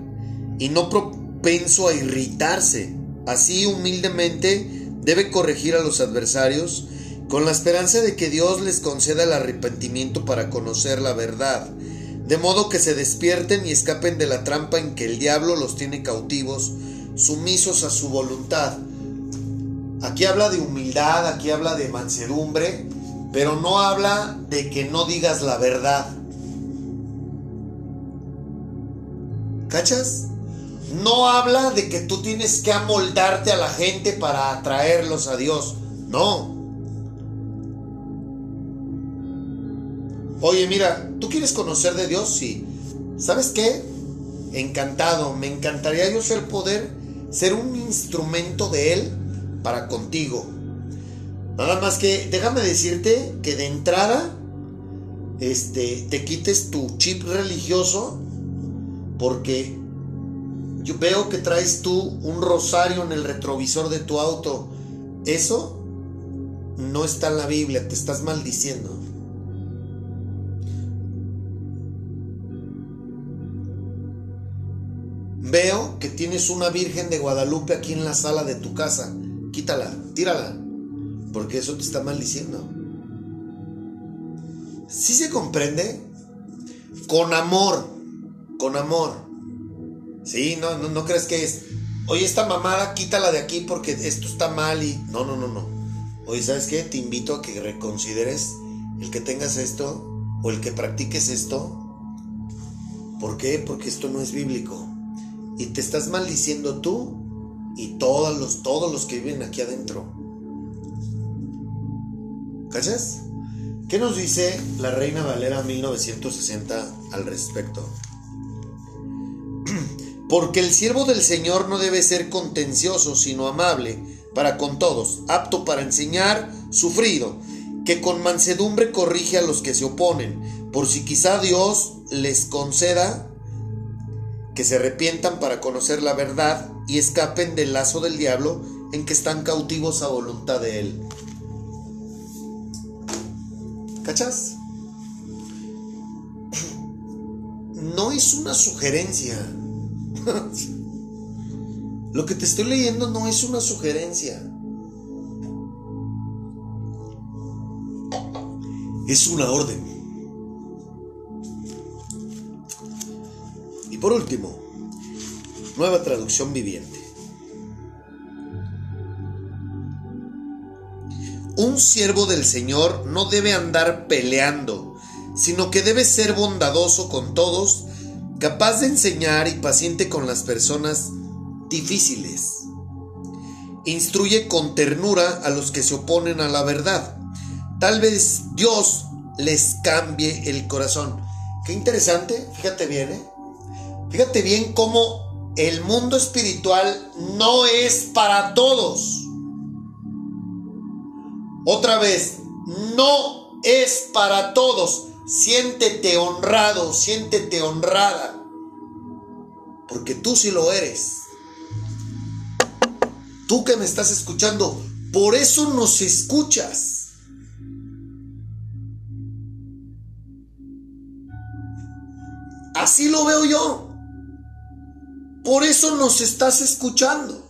y no propenso a irritarse. Así humildemente debe corregir a los adversarios con la esperanza de que Dios les conceda el arrepentimiento para conocer la verdad, de modo que se despierten y escapen de la trampa en que el diablo los tiene cautivos, sumisos a su voluntad. Aquí habla de humildad, aquí habla de mansedumbre, pero no habla de que no digas la verdad. ¿Cachas? No habla de que tú tienes que amoldarte a la gente para atraerlos a Dios. No. Oye, mira, ¿tú quieres conocer de Dios? Sí. ¿Sabes qué? Encantado. Me encantaría yo ser poder, ser un instrumento de Él para contigo. Nada más que déjame decirte que de entrada este, te quites tu chip religioso porque yo veo que traes tú un rosario en el retrovisor de tu auto. Eso no está en la Biblia, te estás maldiciendo. Veo que tienes una Virgen de Guadalupe aquí en la sala de tu casa. Quítala, tírala, porque eso te está maldiciendo. ¿Sí se comprende? Con amor, con amor. Sí, no, no, no crees que es, oye, esta mamada quítala de aquí porque esto está mal y... No, no, no, no. Oye, ¿sabes qué? Te invito a que reconsideres el que tengas esto o el que practiques esto. ¿Por qué? Porque esto no es bíblico. Y te estás maldiciendo tú y todos los, todos los que viven aquí adentro. ¿Cachas? ¿Qué nos dice la Reina Valera 1960 al respecto? Porque el siervo del Señor no debe ser contencioso, sino amable para con todos, apto para enseñar, sufrido, que con mansedumbre corrige a los que se oponen, por si quizá Dios les conceda que se arrepientan para conocer la verdad y escapen del lazo del diablo en que están cautivos a voluntad de él. ¿Cachas? No es una sugerencia. Lo que te estoy leyendo no es una sugerencia. Es una orden. Y por último, nueva traducción viviente. Un siervo del Señor no debe andar peleando, sino que debe ser bondadoso con todos, capaz de enseñar y paciente con las personas difíciles. Instruye con ternura a los que se oponen a la verdad. Tal vez Dios les cambie el corazón. Qué interesante, fíjate bien, ¿eh? Fíjate bien cómo el mundo espiritual no es para todos. Otra vez, no es para todos. Siéntete honrado, siéntete honrada. Porque tú sí lo eres. Tú que me estás escuchando, por eso nos escuchas. Así lo veo yo. Por eso nos estás escuchando.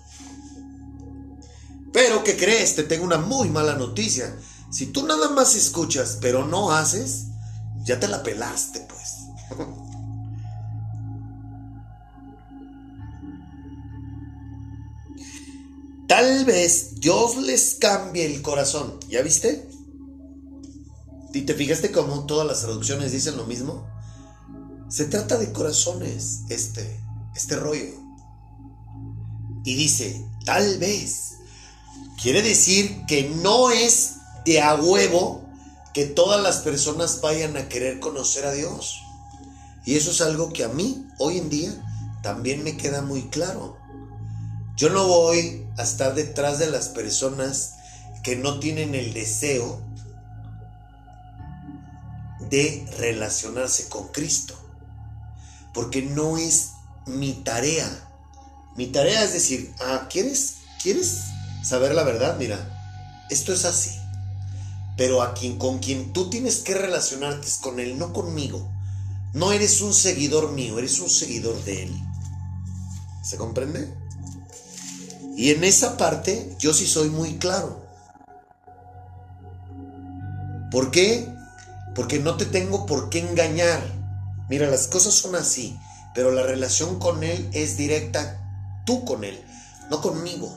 Pero ¿qué crees? Te tengo una muy mala noticia. Si tú nada más escuchas, pero no haces, ya te la pelaste, pues. Tal vez Dios les cambie el corazón. ¿Ya viste? ¿Y te fijaste cómo todas las traducciones dicen lo mismo? Se trata de corazones, este este rollo. Y dice, tal vez. Quiere decir que no es de a huevo que todas las personas vayan a querer conocer a Dios. Y eso es algo que a mí, hoy en día, también me queda muy claro. Yo no voy a estar detrás de las personas que no tienen el deseo de relacionarse con Cristo. Porque no es mi tarea. Mi tarea es decir, ah, ¿quieres, ¿quieres saber la verdad? Mira, esto es así. Pero a quien con quien tú tienes que relacionarte es con él, no conmigo. No eres un seguidor mío, eres un seguidor de él. ¿Se comprende? Y en esa parte yo sí soy muy claro. ¿Por qué? Porque no te tengo por qué engañar. Mira, las cosas son así, pero la relación con él es directa tú con él, no conmigo.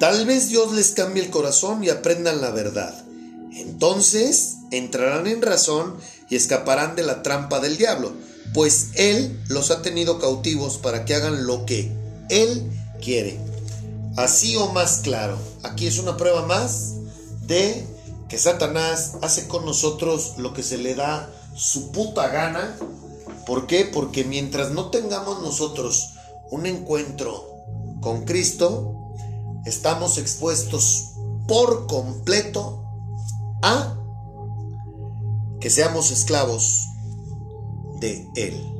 Tal vez Dios les cambie el corazón y aprendan la verdad. Entonces entrarán en razón y escaparán de la trampa del diablo, pues Él los ha tenido cautivos para que hagan lo que Él quiere. Así o más claro, aquí es una prueba más de que Satanás hace con nosotros lo que se le da su puta gana. ¿Por qué? Porque mientras no tengamos nosotros un encuentro con Cristo, estamos expuestos por completo a que seamos esclavos de Él.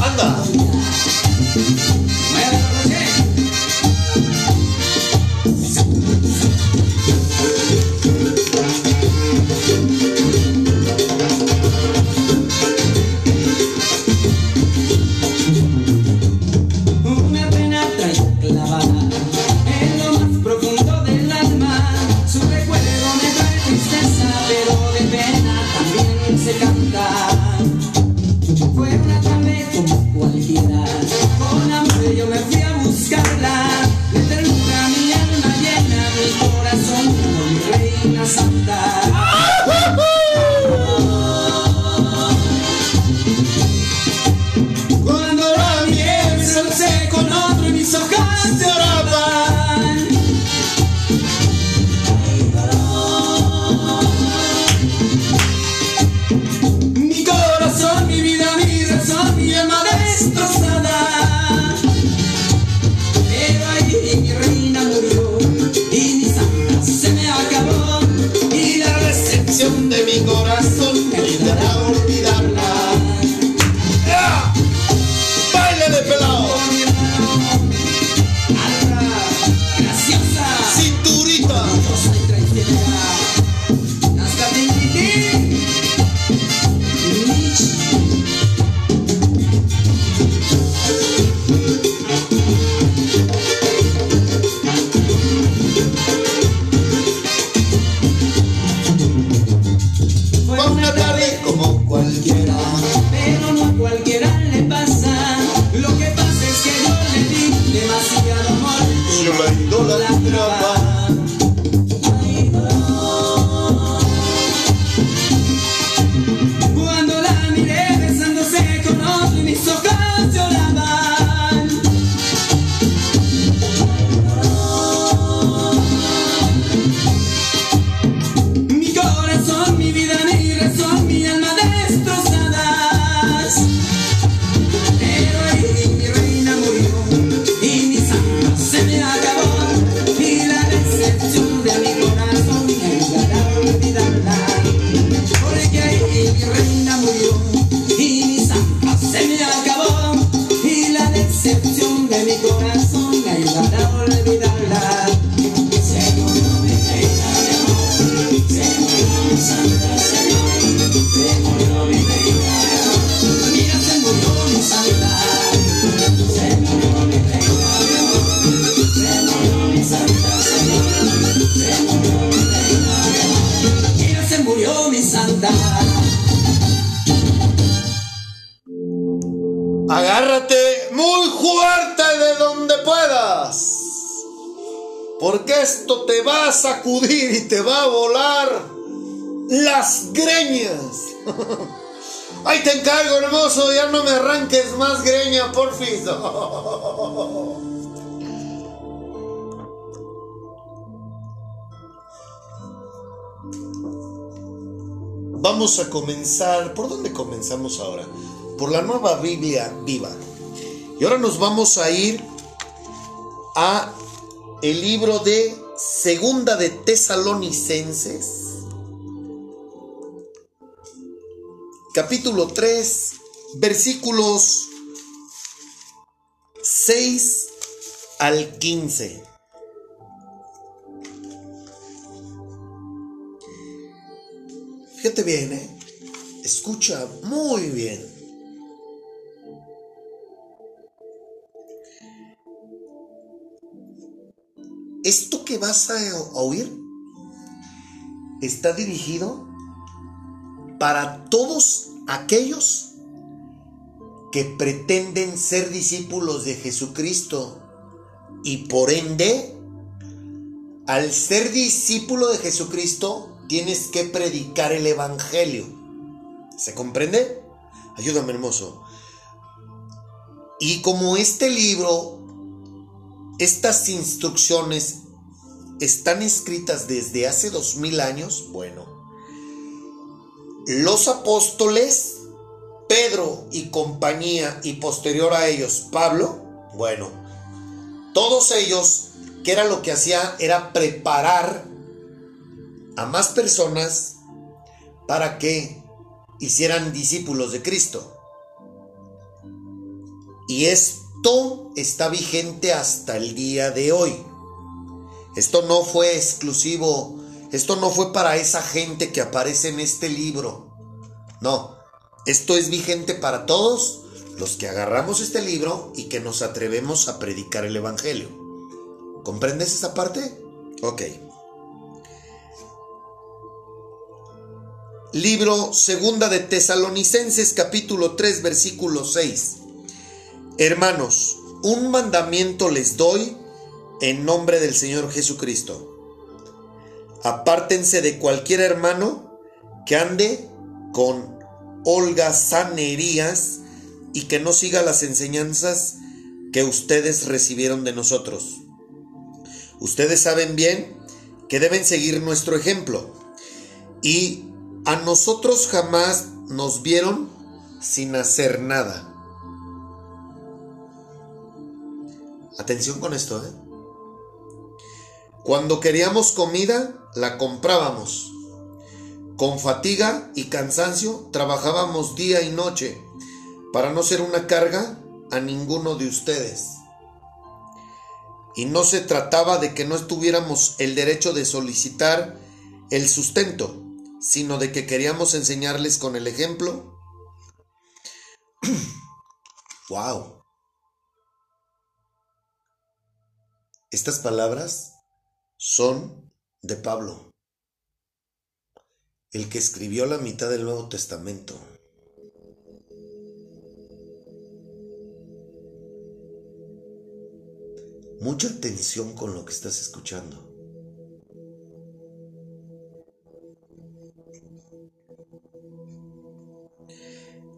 Anda. más greña, porfis. [LAUGHS] No. Vamos a comenzar. ¿Por dónde comenzamos ahora? Por la nueva Biblia viva. Y ahora nos vamos a ir a el libro de Segunda de Tesalonicenses, capítulo 3, versículos 6 al 15. Fíjate bien, ¿eh? escucha muy bien. Esto que vas a oír está dirigido para todos aquellos que pretenden ser discípulos de Jesucristo y por ende, al ser discípulo de Jesucristo, tienes que predicar el Evangelio. ¿Se comprende? Ayúdame, hermoso. Y como este libro, estas instrucciones están escritas desde hace dos mil años, bueno, los apóstoles, Pedro y compañía, y posterior a ellos, Pablo, bueno, todos ellos, que era lo que hacía, era preparar a más personas para que hicieran discípulos de Cristo. Y esto está vigente hasta el día de hoy. Esto no fue exclusivo, esto no fue para esa gente que aparece en este libro. No, esto es vigente para todos los que agarramos este libro y que nos atrevemos a predicar el Evangelio. ¿Comprendes esa parte? Ok. Libro Segunda de Tesalonicenses capítulo 3 versículo 6. Hermanos, un mandamiento les doy en nombre del Señor Jesucristo. Apártense de cualquier hermano que ande con holgazanerías y que no siga las enseñanzas que ustedes recibieron de nosotros. Ustedes saben bien que deben seguir nuestro ejemplo y a nosotros jamás nos vieron sin hacer nada. Atención con esto, ¿eh? Cuando queríamos comida, la comprábamos. Con fatiga y cansancio trabajábamos día y noche para no ser una carga a ninguno de ustedes. Y no se trataba de que no tuviéramos el derecho de solicitar el sustento, sino de que queríamos enseñarles con el ejemplo. [CLEARS THROAT] wow. Estas palabras son de Pablo, el que escribió la mitad del Nuevo Testamento. Mucha atención con lo que estás escuchando.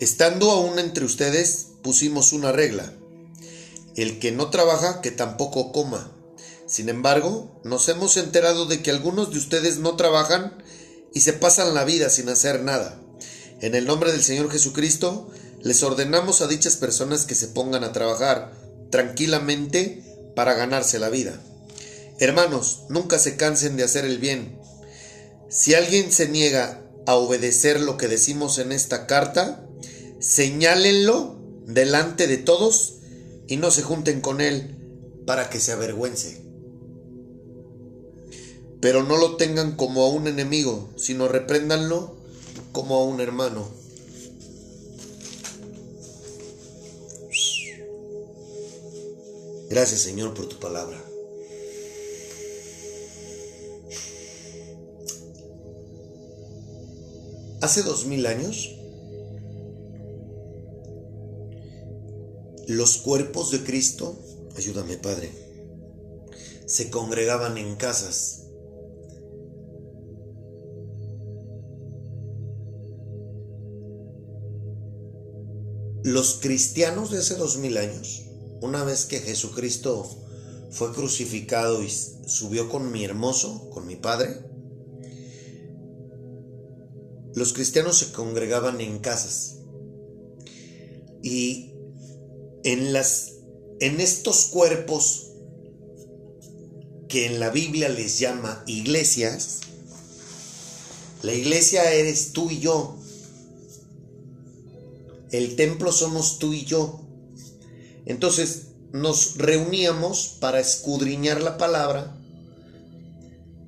Estando aún entre ustedes, pusimos una regla. El que no trabaja, que tampoco coma. Sin embargo, nos hemos enterado de que algunos de ustedes no trabajan y se pasan la vida sin hacer nada. En el nombre del Señor Jesucristo, les ordenamos a dichas personas que se pongan a trabajar tranquilamente para ganarse la vida. Hermanos, nunca se cansen de hacer el bien. Si alguien se niega a obedecer lo que decimos en esta carta, señálenlo delante de todos y no se junten con él para que se avergüence. Pero no lo tengan como a un enemigo, sino repréndanlo como a un hermano. Gracias Señor por tu palabra. Hace dos mil años Los cuerpos de Cristo, ayúdame Padre, se congregaban en casas. Los cristianos de hace dos mil años, una vez que Jesucristo fue crucificado y subió con mi hermoso, con mi Padre, los cristianos se congregaban en casas. Y en, las, en estos cuerpos que en la Biblia les llama iglesias, la iglesia eres tú y yo. El templo somos tú y yo. Entonces nos reuníamos para escudriñar la palabra,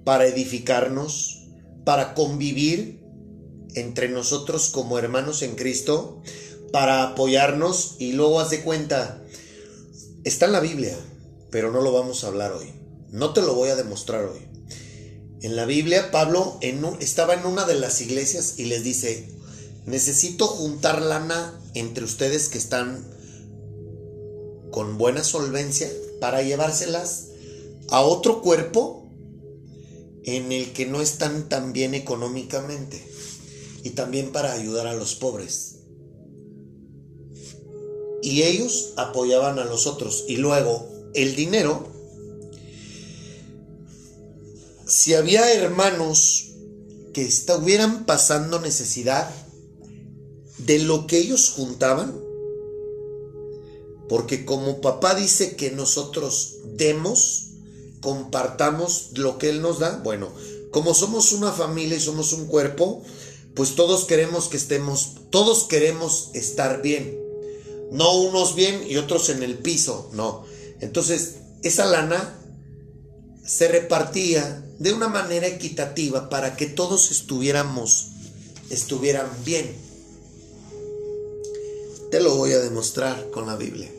para edificarnos, para convivir entre nosotros como hermanos en Cristo para apoyarnos y luego haz de cuenta, está en la Biblia, pero no lo vamos a hablar hoy. No te lo voy a demostrar hoy. En la Biblia, Pablo estaba en una de las iglesias y les dice, necesito juntar lana entre ustedes que están con buena solvencia para llevárselas a otro cuerpo en el que no están tan bien económicamente y también para ayudar a los pobres. Y ellos apoyaban a los otros y luego el dinero, si había hermanos que estuvieran pasando necesidad de lo que ellos juntaban, porque como papá dice que nosotros demos, compartamos lo que Él nos da, bueno, como somos una familia y somos un cuerpo, pues todos queremos que estemos, todos queremos estar bien. No unos bien y otros en el piso, no. Entonces, esa lana se repartía de una manera equitativa para que todos estuviéramos, estuvieran bien. Te lo voy a demostrar con la Biblia.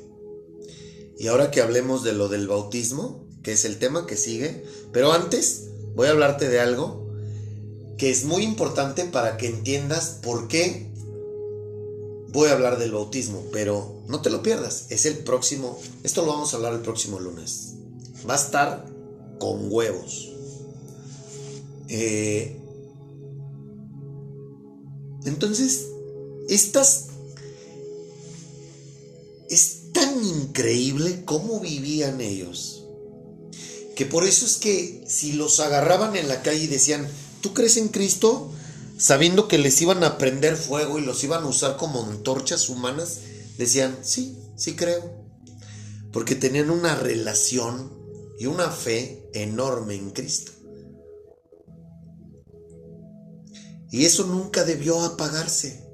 Y ahora que hablemos de lo del bautismo, que es el tema que sigue, pero antes voy a hablarte de algo que es muy importante para que entiendas por qué voy a hablar del bautismo, pero no te lo pierdas, es el próximo, esto lo vamos a hablar el próximo lunes. Va a estar con huevos. Eh, entonces, estas... Es tan increíble cómo vivían ellos, que por eso es que si los agarraban en la calle y decían, ¿tú crees en Cristo? Sabiendo que les iban a prender fuego y los iban a usar como antorchas humanas, decían, sí, sí creo. Porque tenían una relación y una fe enorme en Cristo. Y eso nunca debió apagarse.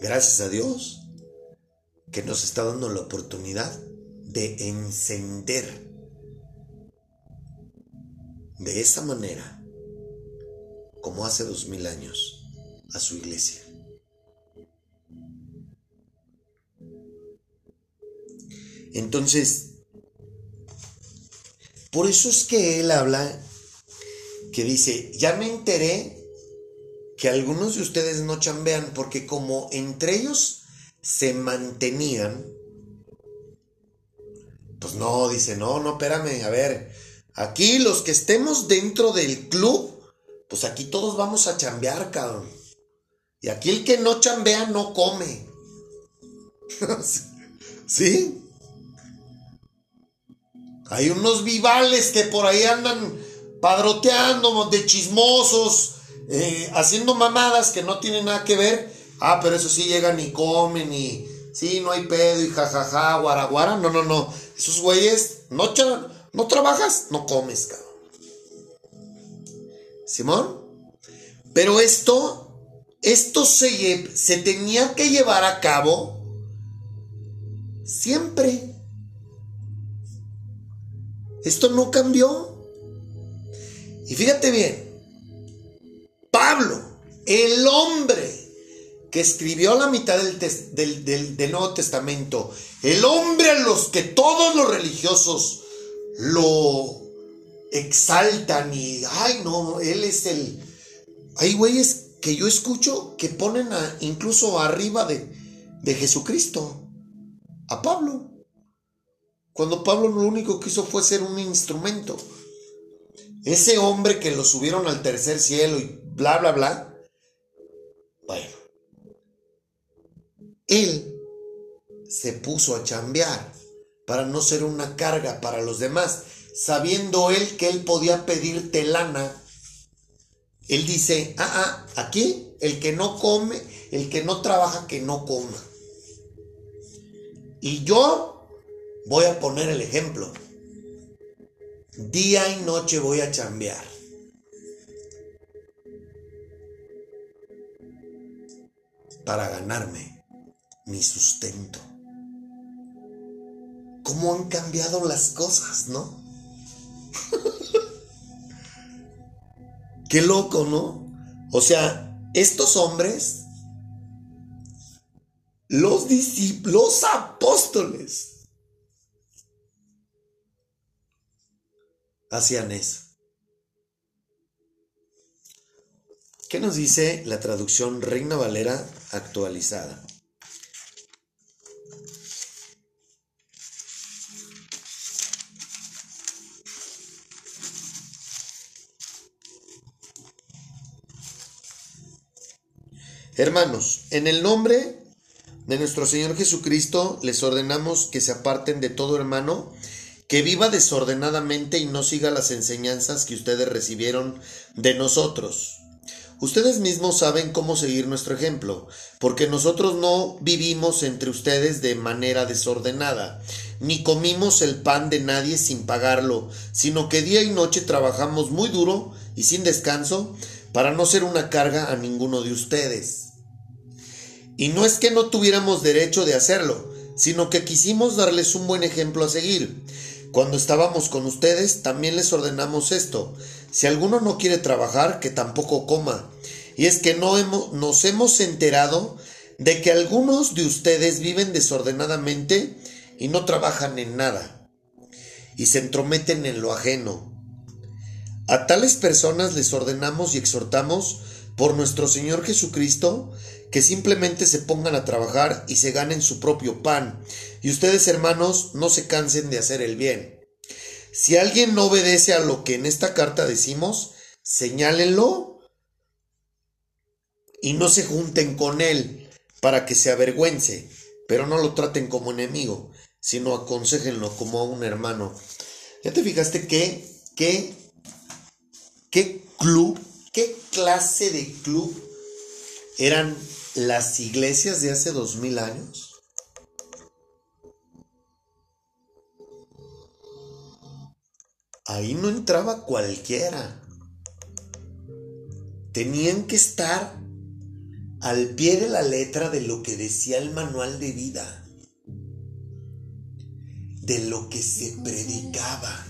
Gracias a Dios que nos está dando la oportunidad de encender de esa manera como hace dos mil años a su iglesia. Entonces, por eso es que él habla, que dice, ya me enteré que algunos de ustedes no chambean porque como entre ellos se mantenían, pues no, dice, no, no, espérame, a ver, aquí los que estemos dentro del club, pues aquí todos vamos a chambear, cabrón. Y aquí el que no chambea no come. [LAUGHS] ¿Sí? Hay unos vivales que por ahí andan padroteando de chismosos, eh, haciendo mamadas que no tienen nada que ver. Ah, pero eso sí llegan y comen y sí, no hay pedo y jajaja, guaraguara. No, no, no. Esos güeyes, no, no trabajas, no comes, cabrón. Simón. Pero esto, esto se, se tenía que llevar a cabo siempre. Esto no cambió. Y fíjate bien, Pablo, el hombre que escribió la mitad del, Nuevo Testamento, el hombre a los que todos los religiosos lo exaltan y, ay no, él es el... Hay güeyes que yo escucho que ponen incluso arriba de, de Jesucristo, a Pablo. Cuando Pablo lo único que hizo fue ser un instrumento. Ese hombre que lo subieron al tercer cielo y bla, bla, bla. Bueno, él se puso a chambear para no ser una carga para los demás, sabiendo él que él podía pedirte lana. Él dice, ah, ah, aquí el que no come, el que no trabaja, que no coma. Y yo voy a poner el ejemplo. Día y noche voy a chambear. Para ganarme mi sustento. ¿Cómo han cambiado las cosas, no? [LAUGHS] Qué loco, ¿no? O sea, estos hombres, los discípulos, los apóstoles, hacían eso. ¿Qué nos dice la traducción Reina Valera actualizada? Hermanos, en el nombre de nuestro Señor Jesucristo les ordenamos que se aparten de todo hermano que viva desordenadamente y no siga las enseñanzas que ustedes recibieron de nosotros. Ustedes mismos saben cómo seguir nuestro ejemplo, porque nosotros no vivimos entre ustedes de manera desordenada, ni comimos el pan de nadie sin pagarlo, sino que día y noche trabajamos muy duro y sin descanso para no ser una carga a ninguno de ustedes. Y no es que no tuviéramos derecho de hacerlo, sino que quisimos darles un buen ejemplo a seguir. Cuando estábamos con ustedes, también les ordenamos esto. Si alguno no quiere trabajar, que tampoco coma. Y es que no hemos, nos hemos enterado de que algunos de ustedes viven desordenadamente y no trabajan en nada. Y se entrometen en lo ajeno. A tales personas les ordenamos y exhortamos por nuestro Señor Jesucristo que simplemente se pongan a trabajar y se ganen su propio pan. Y ustedes, hermanos, no se cansen de hacer el bien. Si alguien no obedece a lo que en esta carta decimos, señálenlo y no se junten con él para que se avergüence, pero no lo traten como enemigo, sino aconsejenlo como a un hermano. ¿Ya te fijaste qué, qué, qué club, qué clase de club eran las iglesias de hace dos mil años? Ahí no entraba cualquiera. Tenían que estar al pie de la letra de lo que decía el manual de vida, de lo que se predicaba.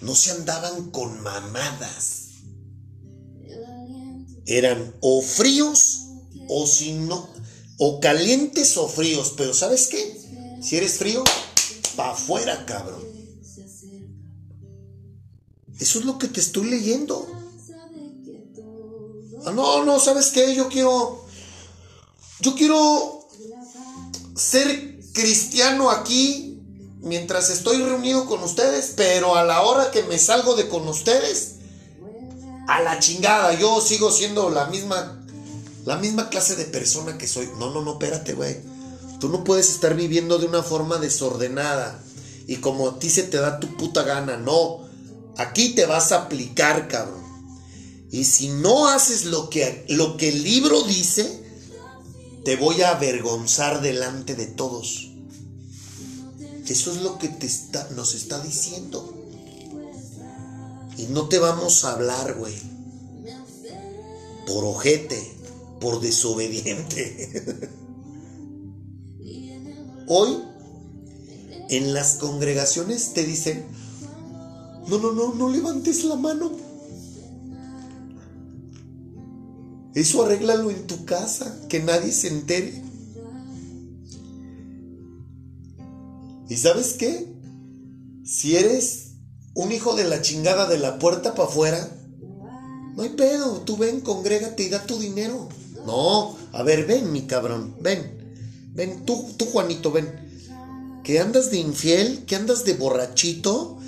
No se andaban con mamadas eran o fríos o si no, o calientes o fríos, pero ¿sabes qué? Si eres frío, pa' afuera, cabrón. Eso es lo que te estoy leyendo. Ah, no, no, ¿sabes qué? Yo quiero, yo quiero ser cristiano aquí mientras estoy reunido con ustedes, pero a la hora que me salgo de con ustedes, a la chingada, yo sigo siendo la misma, la misma clase de persona que soy. No, no, no, espérate, güey. Tú no puedes estar viviendo de una forma desordenada y como a ti se te da tu puta gana. No, aquí te vas a aplicar, cabrón. Y si no haces lo que, lo que el libro dice, te voy a avergonzar delante de todos. Eso es lo que te está, nos está diciendo. Y no te vamos a hablar, güey. Por ojete, por desobediente. [LAUGHS] Hoy, en las congregaciones te dicen, no, no, no, no levantes la mano. Eso arréglalo en tu casa, que nadie se entere. ¿Y sabes qué? Si eres un hijo de la chingada de la puerta para afuera, no hay pedo, tú ven, congrégate y da tu dinero. No, a ver, ven, mi cabrón, ven. Ven, tú, tú, Juanito, ven. Que andas de infiel, que andas de borrachito,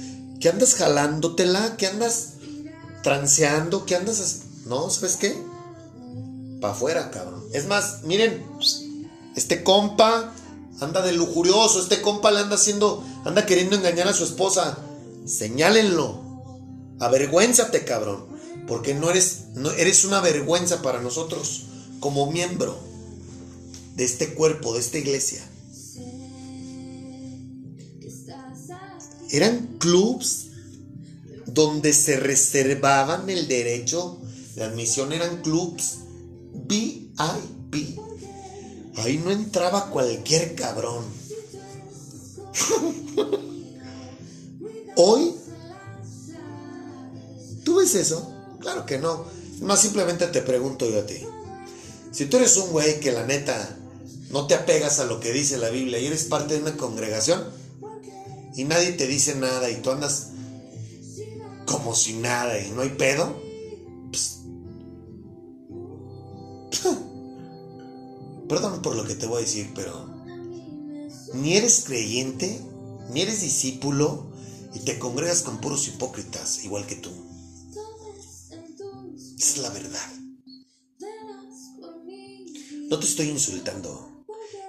que andas jalándotela, que andas transeando, que andas. No, ¿sabes qué? para afuera, cabrón. Es más, miren, este compa anda de lujurioso, este compa le anda haciendo, anda queriendo engañar a su esposa señálenlo. Avergüénzate, cabrón, porque no eres, eres una vergüenza para nosotros como miembro de este cuerpo, de esta iglesia. Eran clubs donde se reservaban el derecho de admisión, eran clubs VIP. Ahí no entraba cualquier cabrón. [LAUGHS] Hoy, tú es eso? Claro que no. Más simplemente te pregunto yo a ti. Si tú eres un güey que la neta no te apegas a lo que dice la Biblia y eres parte de una congregación y nadie te dice nada y tú andas como si nada y no hay pedo, pues, [LAUGHS] perdón por lo que te voy a decir, pero ni eres creyente, ni eres discípulo y te congregas con puros hipócritas, igual que tú. Esa es la verdad. No te estoy insultando.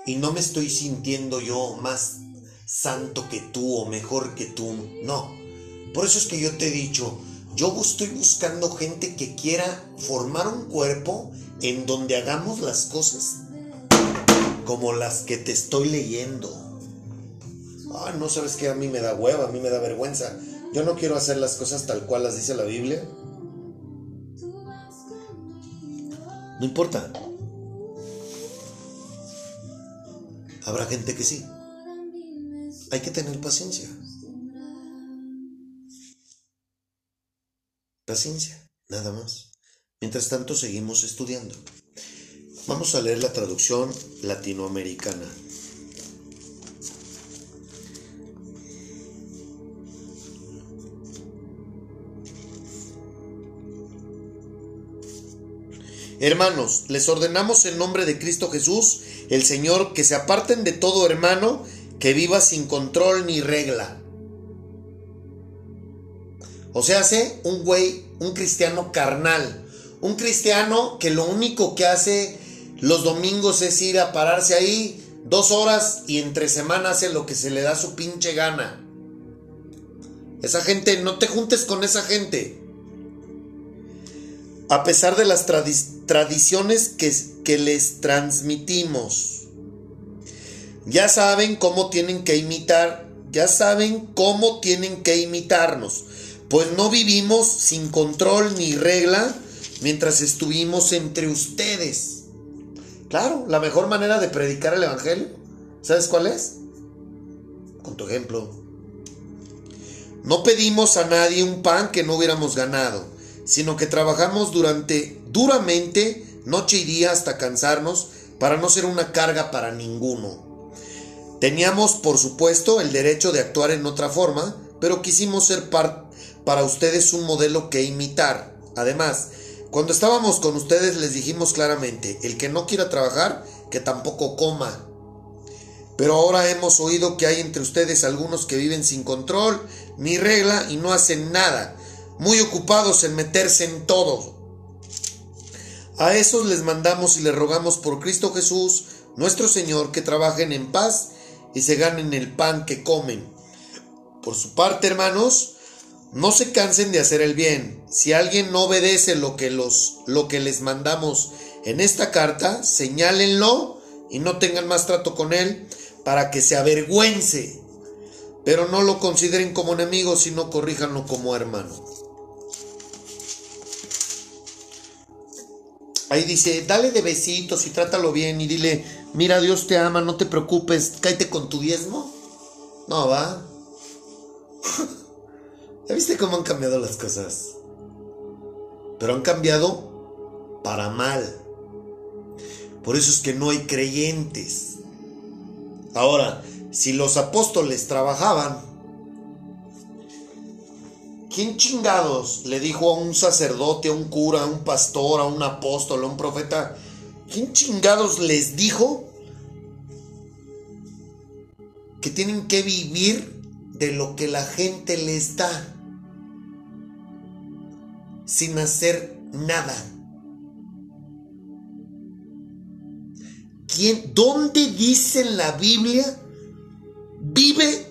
Y no me estoy sintiendo yo más santo que tú o mejor que tú. No. Por eso es que yo te he dicho, yo estoy buscando gente que quiera formar un cuerpo en donde hagamos las cosas como las que te estoy leyendo. Ah, no sabes que a mí me da hueva, a mí me da vergüenza. Yo no quiero hacer las cosas tal cual las dice la Biblia. No importa. Habrá gente que sí. Hay que tener paciencia. Paciencia, nada más. Mientras tanto, seguimos estudiando. Vamos a leer la traducción latinoamericana. Hermanos, les ordenamos en nombre de Cristo Jesús, el Señor, que se aparten de todo hermano que viva sin control ni regla. O sea, hace un güey, un cristiano carnal, un cristiano que lo único que hace los domingos es ir a pararse ahí dos horas y entre semana hace lo que se le da su pinche gana. Esa gente, no te juntes con esa gente. A pesar de las tradiciones que, que les transmitimos. Ya saben cómo tienen que imitar, ya saben cómo tienen que imitarnos. Pues no vivimos sin control ni regla mientras estuvimos entre ustedes. Claro, la mejor manera de predicar el Evangelio, ¿sabes cuál es? Con tu ejemplo. No pedimos a nadie un pan que no hubiéramos ganado, sino que trabajamos durante duramente noche y día hasta cansarnos para no ser una carga para ninguno. Teníamos, por supuesto, el derecho de actuar en otra forma, pero quisimos ser para ustedes un modelo que imitar. Además, cuando estábamos con ustedes les dijimos claramente, el que no quiera trabajar, que tampoco coma. Pero ahora hemos oído que hay entre ustedes algunos que viven sin control ni regla y no hacen nada, muy ocupados en meterse en todo. A esos les mandamos y les rogamos por Cristo Jesús, nuestro Señor, que trabajen en paz y se ganen el pan que comen. Por su parte, hermanos, no se cansen de hacer el bien. Si alguien no obedece lo que, los, lo que les mandamos en esta carta, señálenlo y no tengan más trato con él para que se avergüence. Pero no lo consideren como enemigo, sino corríjanlo como hermano. Ahí dice, dale de besitos y trátalo bien y dile, mira, Dios te ama, no te preocupes, cáete con tu diezmo. No, va. [LAUGHS] ¿Ya viste cómo han cambiado las cosas? Pero han cambiado para mal. Por eso es que no hay creyentes. Ahora, si los apóstoles trabajaban, ¿quién chingados le dijo a un sacerdote, a un cura, a un pastor, a un apóstol, a un profeta? ¿Quién chingados les dijo que tienen que vivir de lo que la gente les da? sin hacer nada. ¿Quién, ¿Dónde dice en la Biblia? Vive,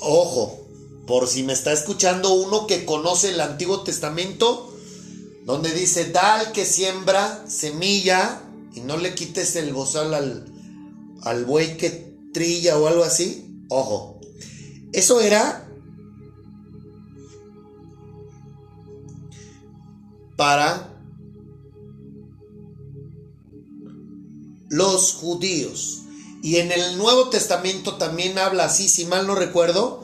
ojo, por si me está escuchando uno que conoce el Antiguo Testamento, donde dice, da al que siembra semilla y no le quites el bozal al, al buey que trilla o algo así. Ojo, eso era para los judíos. Y en el Nuevo Testamento también habla así, si mal no recuerdo,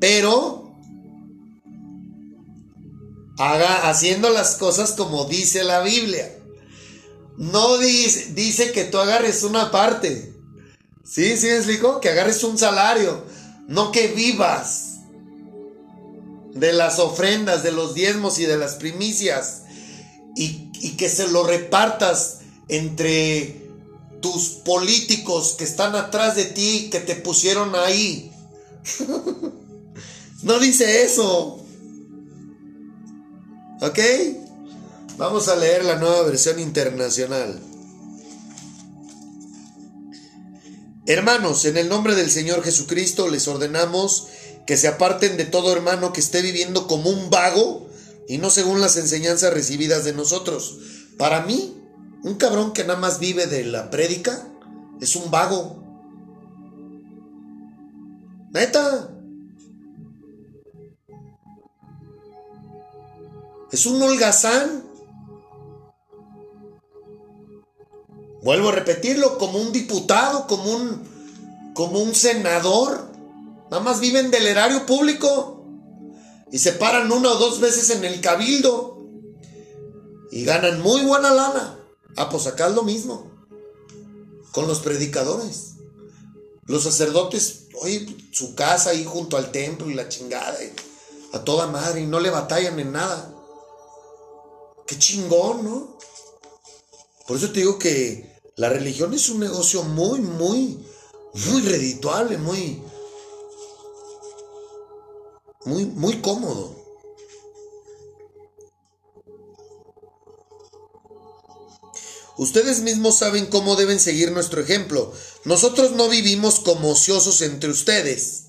pero haga haciendo las cosas como dice la Biblia. No dice, dice que tú agarres una parte. ¿Sí? ¿Sí me explico? Que agarres un salario. No que vivas de las ofrendas, de los diezmos y de las primicias. Y, y que se lo repartas entre tus políticos que están atrás de ti, que te pusieron ahí. [LAUGHS] no dice eso. ¿Ok? Vamos a leer la nueva versión internacional. Hermanos, en el nombre del Señor Jesucristo les ordenamos que se aparten de todo hermano que esté viviendo como un vago y no según las enseñanzas recibidas de nosotros. Para mí, un cabrón que nada más vive de la prédica es un vago. Neta. Es un holgazán. Vuelvo a repetirlo, como un diputado, como un, como un senador. Nada más viven del erario público. Y se paran una o dos veces en el cabildo. Y ganan muy buena lana. Ah, pues acá es lo mismo. Con los predicadores. Los sacerdotes, oye, su casa ahí junto al templo y la chingada. a toda madre. Y no le batallan en nada. Qué chingón, ¿no? Por eso te digo que la religión es un negocio muy, muy, muy redituable, muy, muy, muy cómodo. Ustedes mismos saben cómo deben seguir nuestro ejemplo. Nosotros no vivimos como ociosos entre ustedes,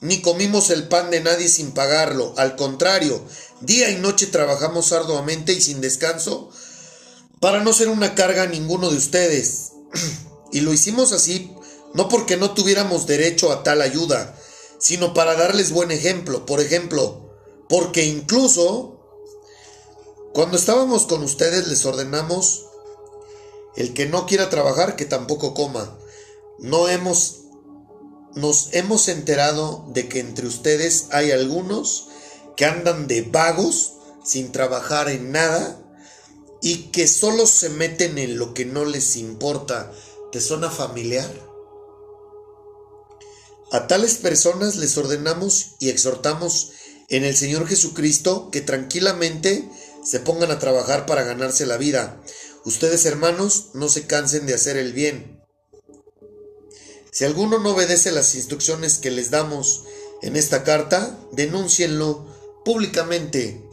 ni comimos el pan de nadie sin pagarlo. Al contrario, Día y noche trabajamos arduamente y sin descanso para no ser una carga a ninguno de ustedes. [CLEARS THROAT] y lo hicimos así no porque no tuviéramos derecho a tal ayuda, sino para darles buen ejemplo. Por ejemplo, porque incluso cuando estábamos con ustedes les ordenamos el que no quiera trabajar que tampoco coma. No hemos nos hemos enterado de que entre ustedes hay algunos que andan de vagos sin trabajar en nada y que solo se meten en lo que no les importa. ¿Te suena familiar? A tales personas les ordenamos y exhortamos en el Señor Jesucristo que tranquilamente se pongan a trabajar para ganarse la vida. Ustedes hermanos no se cansen de hacer el bien. Si alguno no obedece las instrucciones que les damos en esta carta, denúncienlo públicamente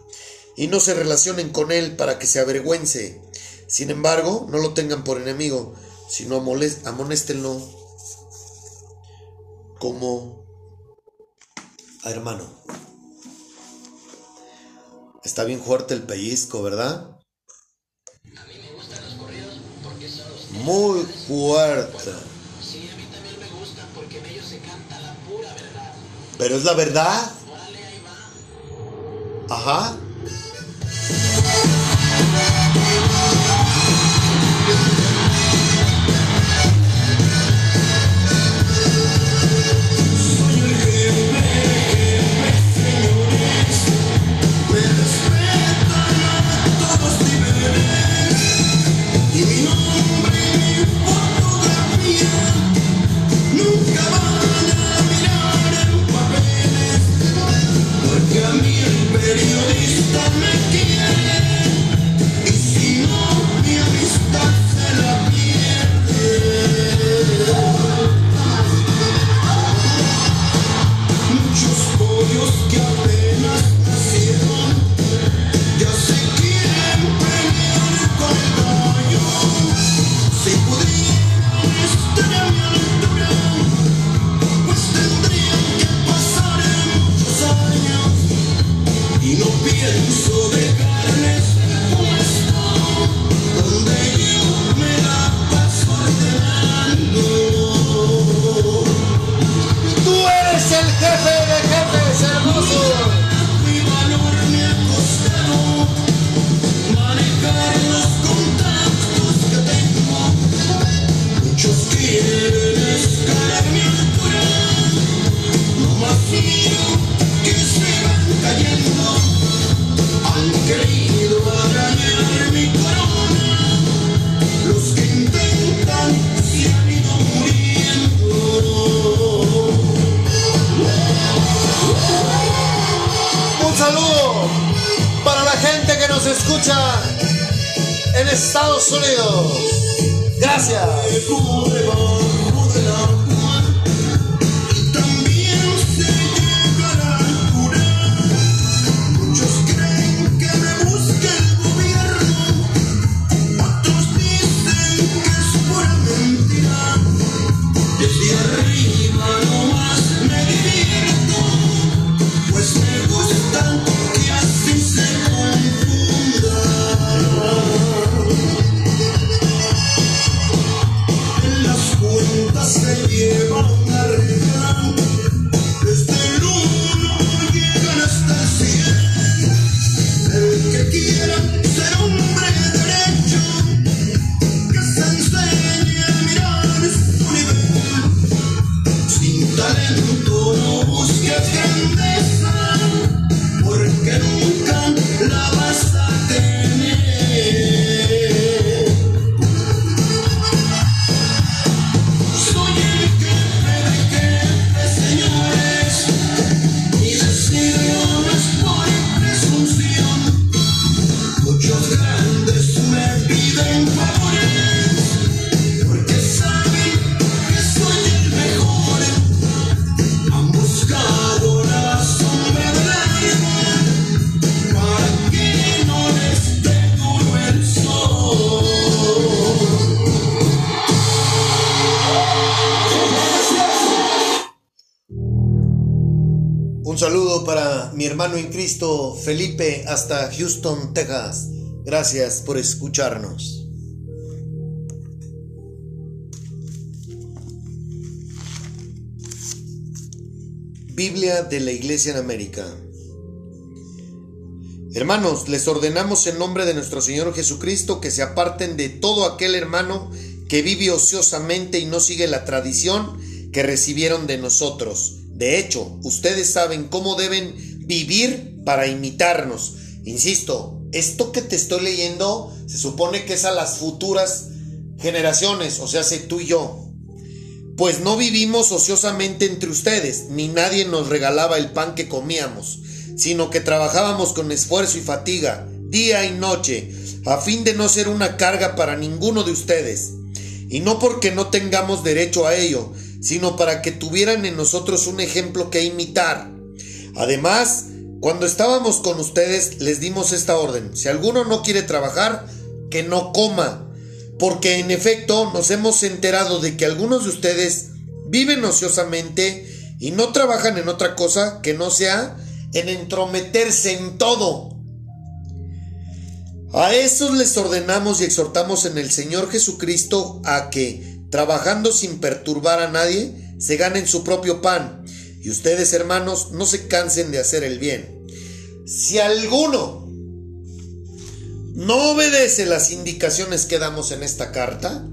y no se relacionen con él para que se avergüence. Sin embargo, no lo tengan por enemigo, sino amonéstenlo como a hermano. Está bien fuerte el pellizco, ¿verdad? Muy fuerte. Pero es la verdad. El Felipe, hasta Houston, Texas. Gracias por escucharnos. Biblia de la Iglesia en América. Hermanos, les ordenamos en nombre de nuestro Señor Jesucristo que se aparten de todo aquel hermano que vive ociosamente y no sigue la tradición que recibieron de nosotros. De hecho, ustedes saben cómo deben vivir para imitarnos. Insisto, esto que te estoy leyendo se supone que es a las futuras generaciones, o sea, sé tú y yo. Pues no vivimos ociosamente entre ustedes, ni nadie nos regalaba el pan que comíamos, sino que trabajábamos con esfuerzo y fatiga, día y noche, a fin de no ser una carga para ninguno de ustedes. Y no porque no tengamos derecho a ello, sino para que tuvieran en nosotros un ejemplo que imitar. Además, cuando estábamos con ustedes les dimos esta orden, si alguno no quiere trabajar, que no coma, porque en efecto nos hemos enterado de que algunos de ustedes viven ociosamente y no trabajan en otra cosa que no sea en entrometerse en todo. A esos les ordenamos y exhortamos en el Señor Jesucristo a que, trabajando sin perturbar a nadie, se ganen su propio pan. Y ustedes, hermanos, no se cansen de hacer el bien. Si alguno no obedece las indicaciones que damos en esta carta,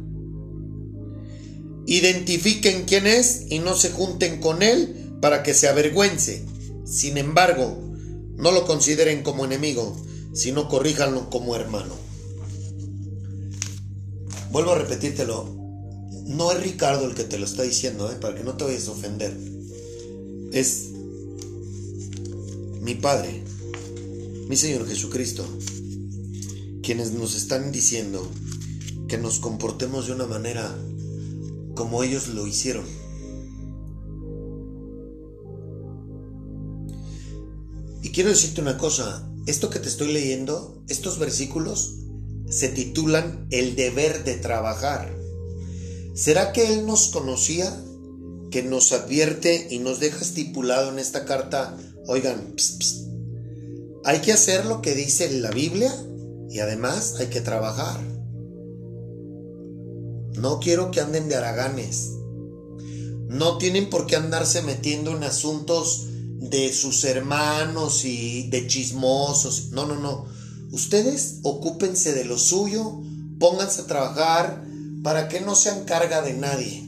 identifiquen quién es y no se junten con él para que se avergüence. Sin embargo, no lo consideren como enemigo, sino corríjanlo como hermano. Vuelvo a repetírtelo. No es Ricardo el que te lo está diciendo, ¿eh? para que no te vayas a ofender. Es mi Padre, mi Señor Jesucristo, quienes nos están diciendo que nos comportemos de una manera como ellos lo hicieron. Y quiero decirte una cosa, esto que te estoy leyendo, estos versículos, se titulan El deber de trabajar. ¿Será que Él nos conocía? Que nos advierte y nos deja estipulado en esta carta, oigan, hay que hacer lo que dice la Biblia y además hay que trabajar. No quiero que anden de haraganes. No tienen por qué andarse metiendo en asuntos de sus hermanos y de chismosos. No, no, no. Ustedes ocúpense de lo suyo, pónganse a trabajar para que no sean carga de nadie.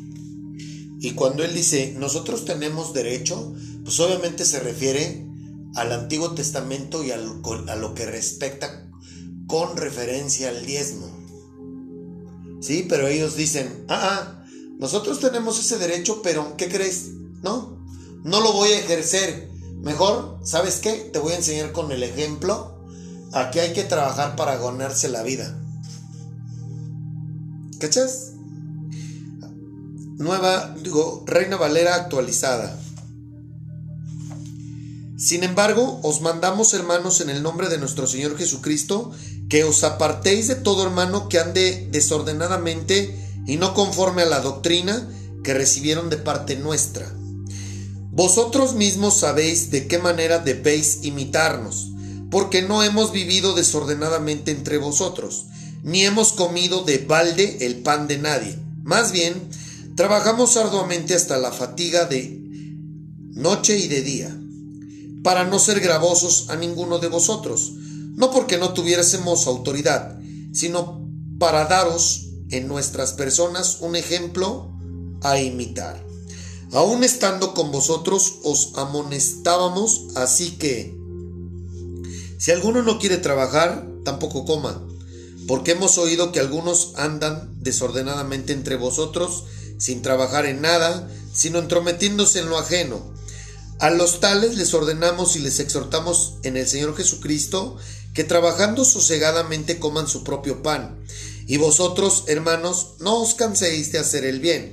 Y cuando él dice, nosotros tenemos derecho, pues obviamente se refiere al Antiguo Testamento y a lo, que respecta con referencia al diezmo. Sí, pero ellos dicen, ah, ah, nosotros tenemos ese derecho, pero ¿qué crees? No, no lo voy a ejercer. Mejor, ¿sabes qué? Te voy a enseñar con el ejemplo. Aquí hay que trabajar para ganarse la vida. ¿Cachas? Nueva, digo, Reina Valera actualizada. Sin embargo, os mandamos, hermanos, en el nombre de nuestro Señor Jesucristo, que os apartéis de todo hermano que ande desordenadamente y no conforme a la doctrina que recibieron de parte nuestra. Vosotros mismos sabéis de qué manera debéis imitarnos, porque no hemos vivido desordenadamente entre vosotros, ni hemos comido de balde el pan de nadie. Más bien, trabajamos arduamente hasta la fatiga de noche y de día, para no ser gravosos a ninguno de vosotros, no porque no tuviésemos autoridad, sino para daros en nuestras personas un ejemplo a imitar. Aún estando con vosotros os amonestábamos, así que si alguno no quiere trabajar, tampoco coma, porque hemos oído que algunos andan desordenadamente entre vosotros, sin trabajar en nada, sino entrometiéndose en lo ajeno. A los tales les ordenamos y les exhortamos en el Señor Jesucristo que trabajando sosegadamente coman su propio pan. Y vosotros, hermanos, no os canséis de hacer el bien.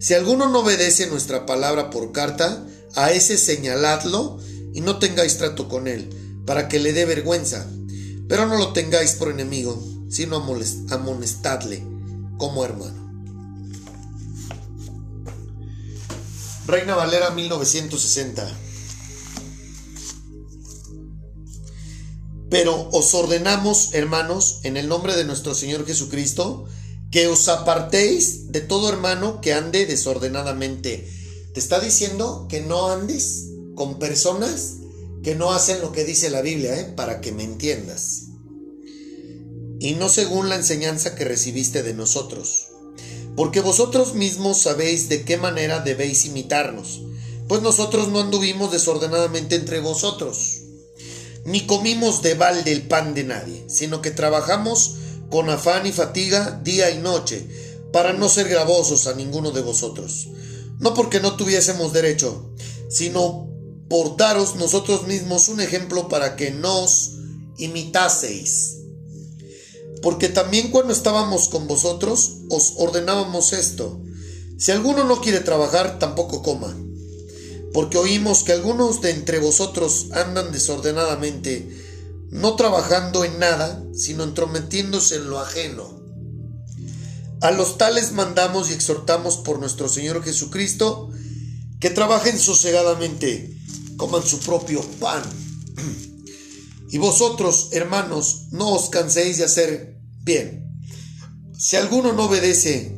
Si alguno no obedece nuestra palabra por carta, a ese señaladlo y no tengáis trato con él, para que le dé vergüenza. Pero no lo tengáis por enemigo, sino amonestadle como hermano. Reina Valera 1960. Pero os ordenamos, hermanos, en el nombre de nuestro Señor Jesucristo, que os apartéis de todo hermano que ande desordenadamente. Te está diciendo que no andes con personas que no hacen lo que dice la Biblia, ¿eh? para que me entiendas. Y no según la enseñanza que recibiste de nosotros porque vosotros mismos sabéis de qué manera debéis imitarnos, pues nosotros no anduvimos desordenadamente entre vosotros, ni comimos de balde el pan de nadie, sino que trabajamos con afán y fatiga día y noche, para no ser gravosos a ninguno de vosotros, no porque no tuviésemos derecho, sino por daros nosotros mismos un ejemplo para que nos imitaseis porque también cuando estábamos con vosotros os ordenábamos esto. Si alguno no quiere trabajar, tampoco coma. Porque oímos que algunos de entre vosotros andan desordenadamente, no trabajando en nada, sino entrometiéndose en lo ajeno. A los tales mandamos y exhortamos por nuestro Señor Jesucristo que trabajen sosegadamente, coman su propio pan. [CLEARS THROAT] Y vosotros, hermanos, no os canséis de hacer Bien, si alguno no obedece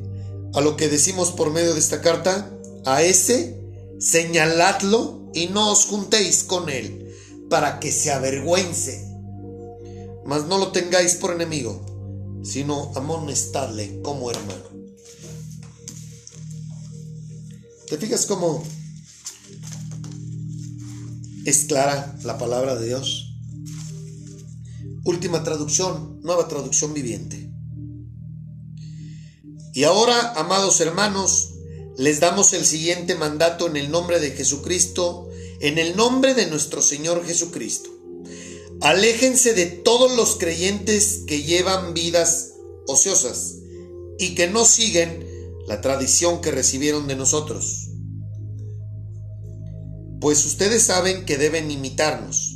a lo que decimos por medio de esta carta, a ese señaladlo y no os juntéis con él, para que se avergüence. Mas no lo tengáis por enemigo, sino amonestadle como hermano. ¿Te fijas cómo es clara la palabra de Dios? Última traducción, nueva traducción viviente. Y ahora, amados hermanos, les damos el siguiente mandato en el nombre de Jesucristo, en el nombre de nuestro Señor Jesucristo. Aléjense de todos los creyentes que llevan vidas ociosas y que no siguen la tradición que recibieron de nosotros. Pues ustedes saben que deben imitarnos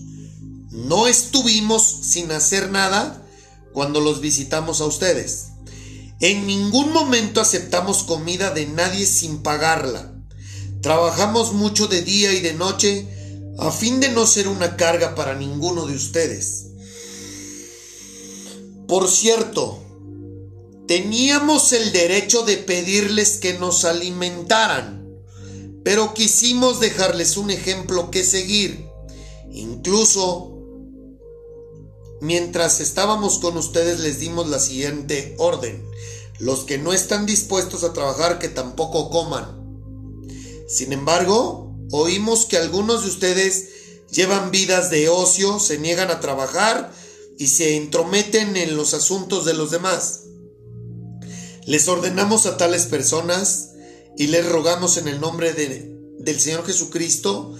no estuvimos sin hacer nada cuando los visitamos a ustedes. En ningún momento aceptamos comida de nadie sin pagarla. Trabajamos mucho de día y de noche a fin de no ser una carga para ninguno de ustedes. Por cierto, teníamos el derecho de pedirles que nos alimentaran, pero quisimos dejarles un ejemplo que seguir. Incluso Mientras estábamos con ustedes les dimos la siguiente orden. Los que no están dispuestos a trabajar que tampoco coman. Sin embargo, oímos que algunos de ustedes llevan vidas de ocio, se niegan a trabajar y se entrometen en los asuntos de los demás. Les ordenamos a tales personas y les rogamos en el nombre de, del Señor Jesucristo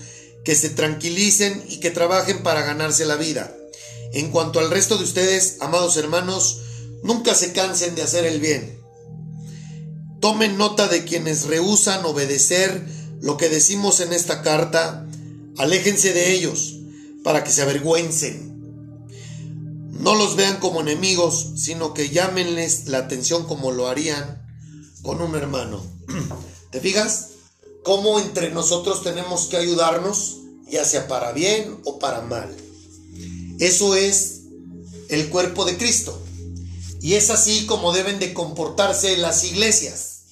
que se tranquilicen y que trabajen para ganarse la vida. En cuanto al resto de ustedes, amados hermanos, nunca se cansen de hacer el bien. Tomen nota de quienes rehusan obedecer lo que decimos en esta carta. Aléjense de ellos para que se avergüencen. No los vean como enemigos, sino que llámenles la atención como lo harían con un hermano. [CLEARS THROAT] ¿Te fijas? Cómo entre nosotros tenemos que ayudarnos, ya sea para bien o para mal. Eso es el cuerpo de Cristo. Y es así como deben de comportarse las iglesias.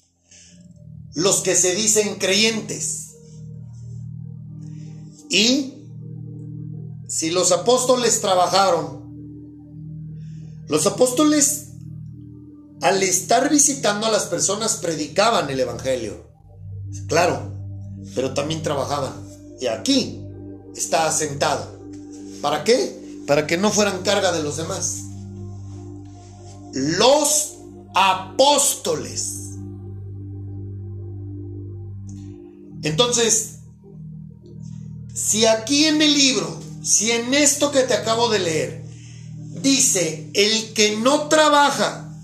Los que se dicen creyentes. Y si los apóstoles trabajaron, los apóstoles al estar visitando a las personas predicaban el Evangelio. Claro, pero también trabajaban. Y aquí está asentado. ¿Para qué? Para que no fueran carga de los demás. Los apóstoles. Entonces, si aquí en el libro, si en esto que te acabo de leer, dice, el que no trabaja,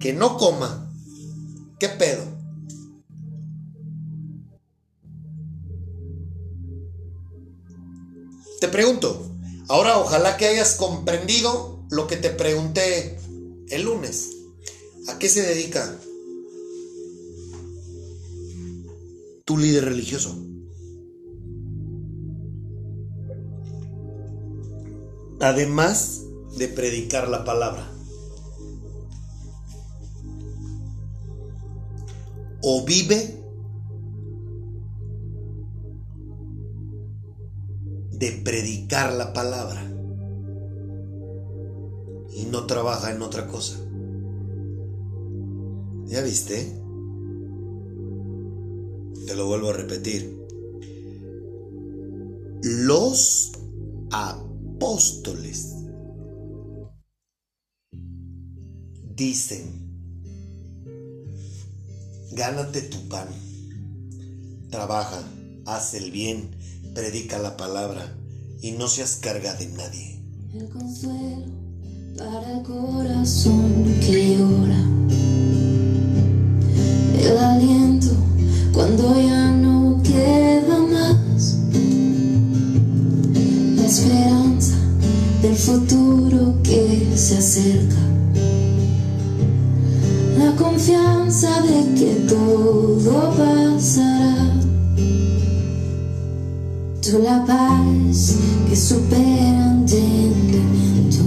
que no coma, ¿qué pedo? Te pregunto, ahora ojalá que hayas comprendido lo que te pregunté el lunes. ¿A qué se dedica tu líder religioso? Además de predicar la palabra. O vive de predicar la palabra y no trabaja en otra cosa. ¿Ya viste? Te lo vuelvo a repetir. Los apóstoles dicen, gánate tu pan, trabaja, haz el bien, predica la palabra y no seas carga de nadie. El consuelo para el corazón que llora. El aliento cuando ya no queda más. La esperanza del futuro que se acerca. La confianza de que todo pasará. Tú la paz que supera entendimiento.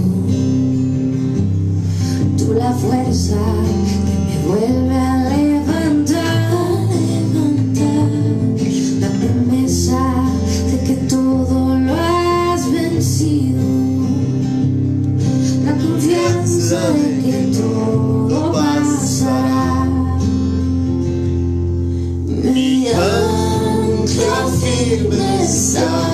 Tú la fuerza que me vuelve a levantar, levantar. La promesa de que todo lo has vencido. La confianza de que todo pasará. Mi ancla So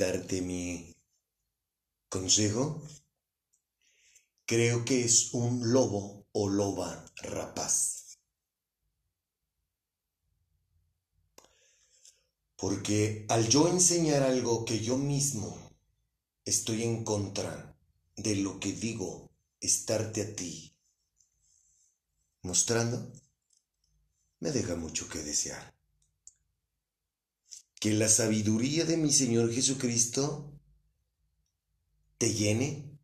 darte mi consejo, creo que es un lobo o loba rapaz. Porque al yo enseñar algo que yo mismo estoy en contra de lo que digo, estarte a ti mostrando, me deja mucho que desear. Que la sabiduría de mi Señor Jesucristo te llene,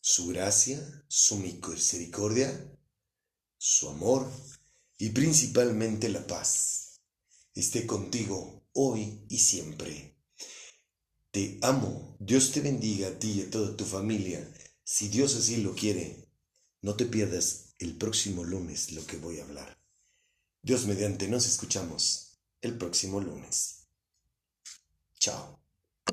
su gracia, su misericordia, su amor y principalmente la paz esté contigo hoy y siempre. Te amo, Dios te bendiga a ti y a toda tu familia. Si Dios así lo quiere, no te pierdas el próximo lunes lo que voy a hablar. Dios mediante nos escuchamos el próximo lunes. Chao.